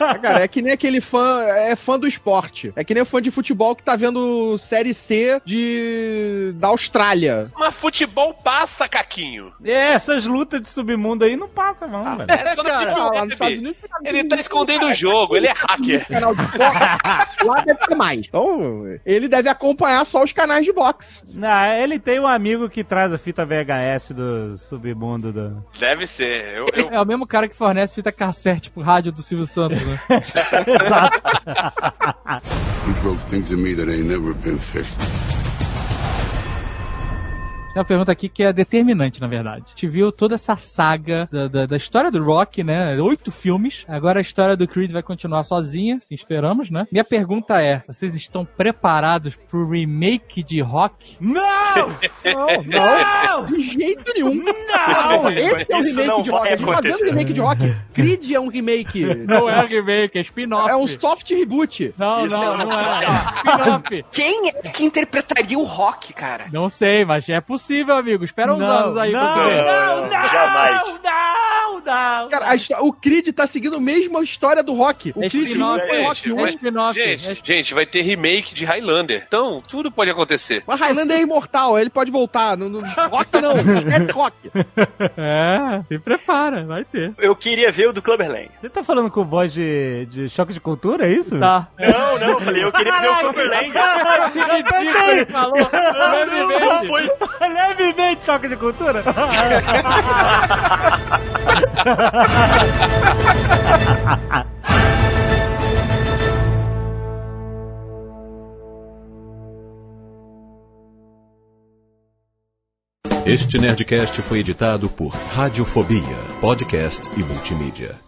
Ah, cara, é que nem aquele fã, é fã do esporte. É que nem o fã de futebol que tá vendo Série C de da Austrália. Mas futebol passa, Caquinho. É, essas lutas de submundo aí não passam, não, velho. É só Cara, Deep lá Estados Unidos, Ele tá escondendo o jogo, ele é hacker. canal de boxe, lá deve ter mais. Então, ele deve acompanhar só os canais de boxe. Não, ele tem um amigo que traz a fita VHS do submundo do... Deve ser. Eu, eu- É o mesmo cara que fornece fita cassete pro rádio do Silvio Santos, né? Exato. You broke things in me that ain't never been fixed. Tem uma pergunta aqui que é determinante, na verdade. A gente viu toda essa saga da, da, da história do Rock, né? Oito filmes. Agora a história do Creed vai continuar sozinha, assim esperamos, né? Minha pergunta é: vocês estão preparados pro remake de Rock? Não! Não! Não! De jeito nenhum. Não! Esse é o Isso remake não de rock. A gente tá vendo remake de rock. Creed é um remake. Não é remake, é spin-off. É um soft reboot. Não, Isso não, não não é. Spin-off. Quem é que interpretaria o rock, cara? Não sei, mas é possível, amigo. Espera uns anos aí não, não, não, Jamais. não, não. Cara, a o Creed tá seguindo a mesma história do rock. O É Creed spin-off, não foi é, rock gente, 1. É spin-off. Gente, É gente, vai ter remake de Highlander. Então, tudo pode acontecer. Mas Highlander é imortal, ele pode voltar. No, no- rock não, é rock. É, se prepara, vai ter. Eu queria ver o do Clubberland. Você tá falando com voz de, de choque de cultura, é isso? Tá. Não, não, eu falei, eu queria ver o Clubberland. Que ridículo ele falou. Levemente. Foi Levemente choque de cultura? Este Nerdcast foi editado por Radiofobia, podcast e multimídia.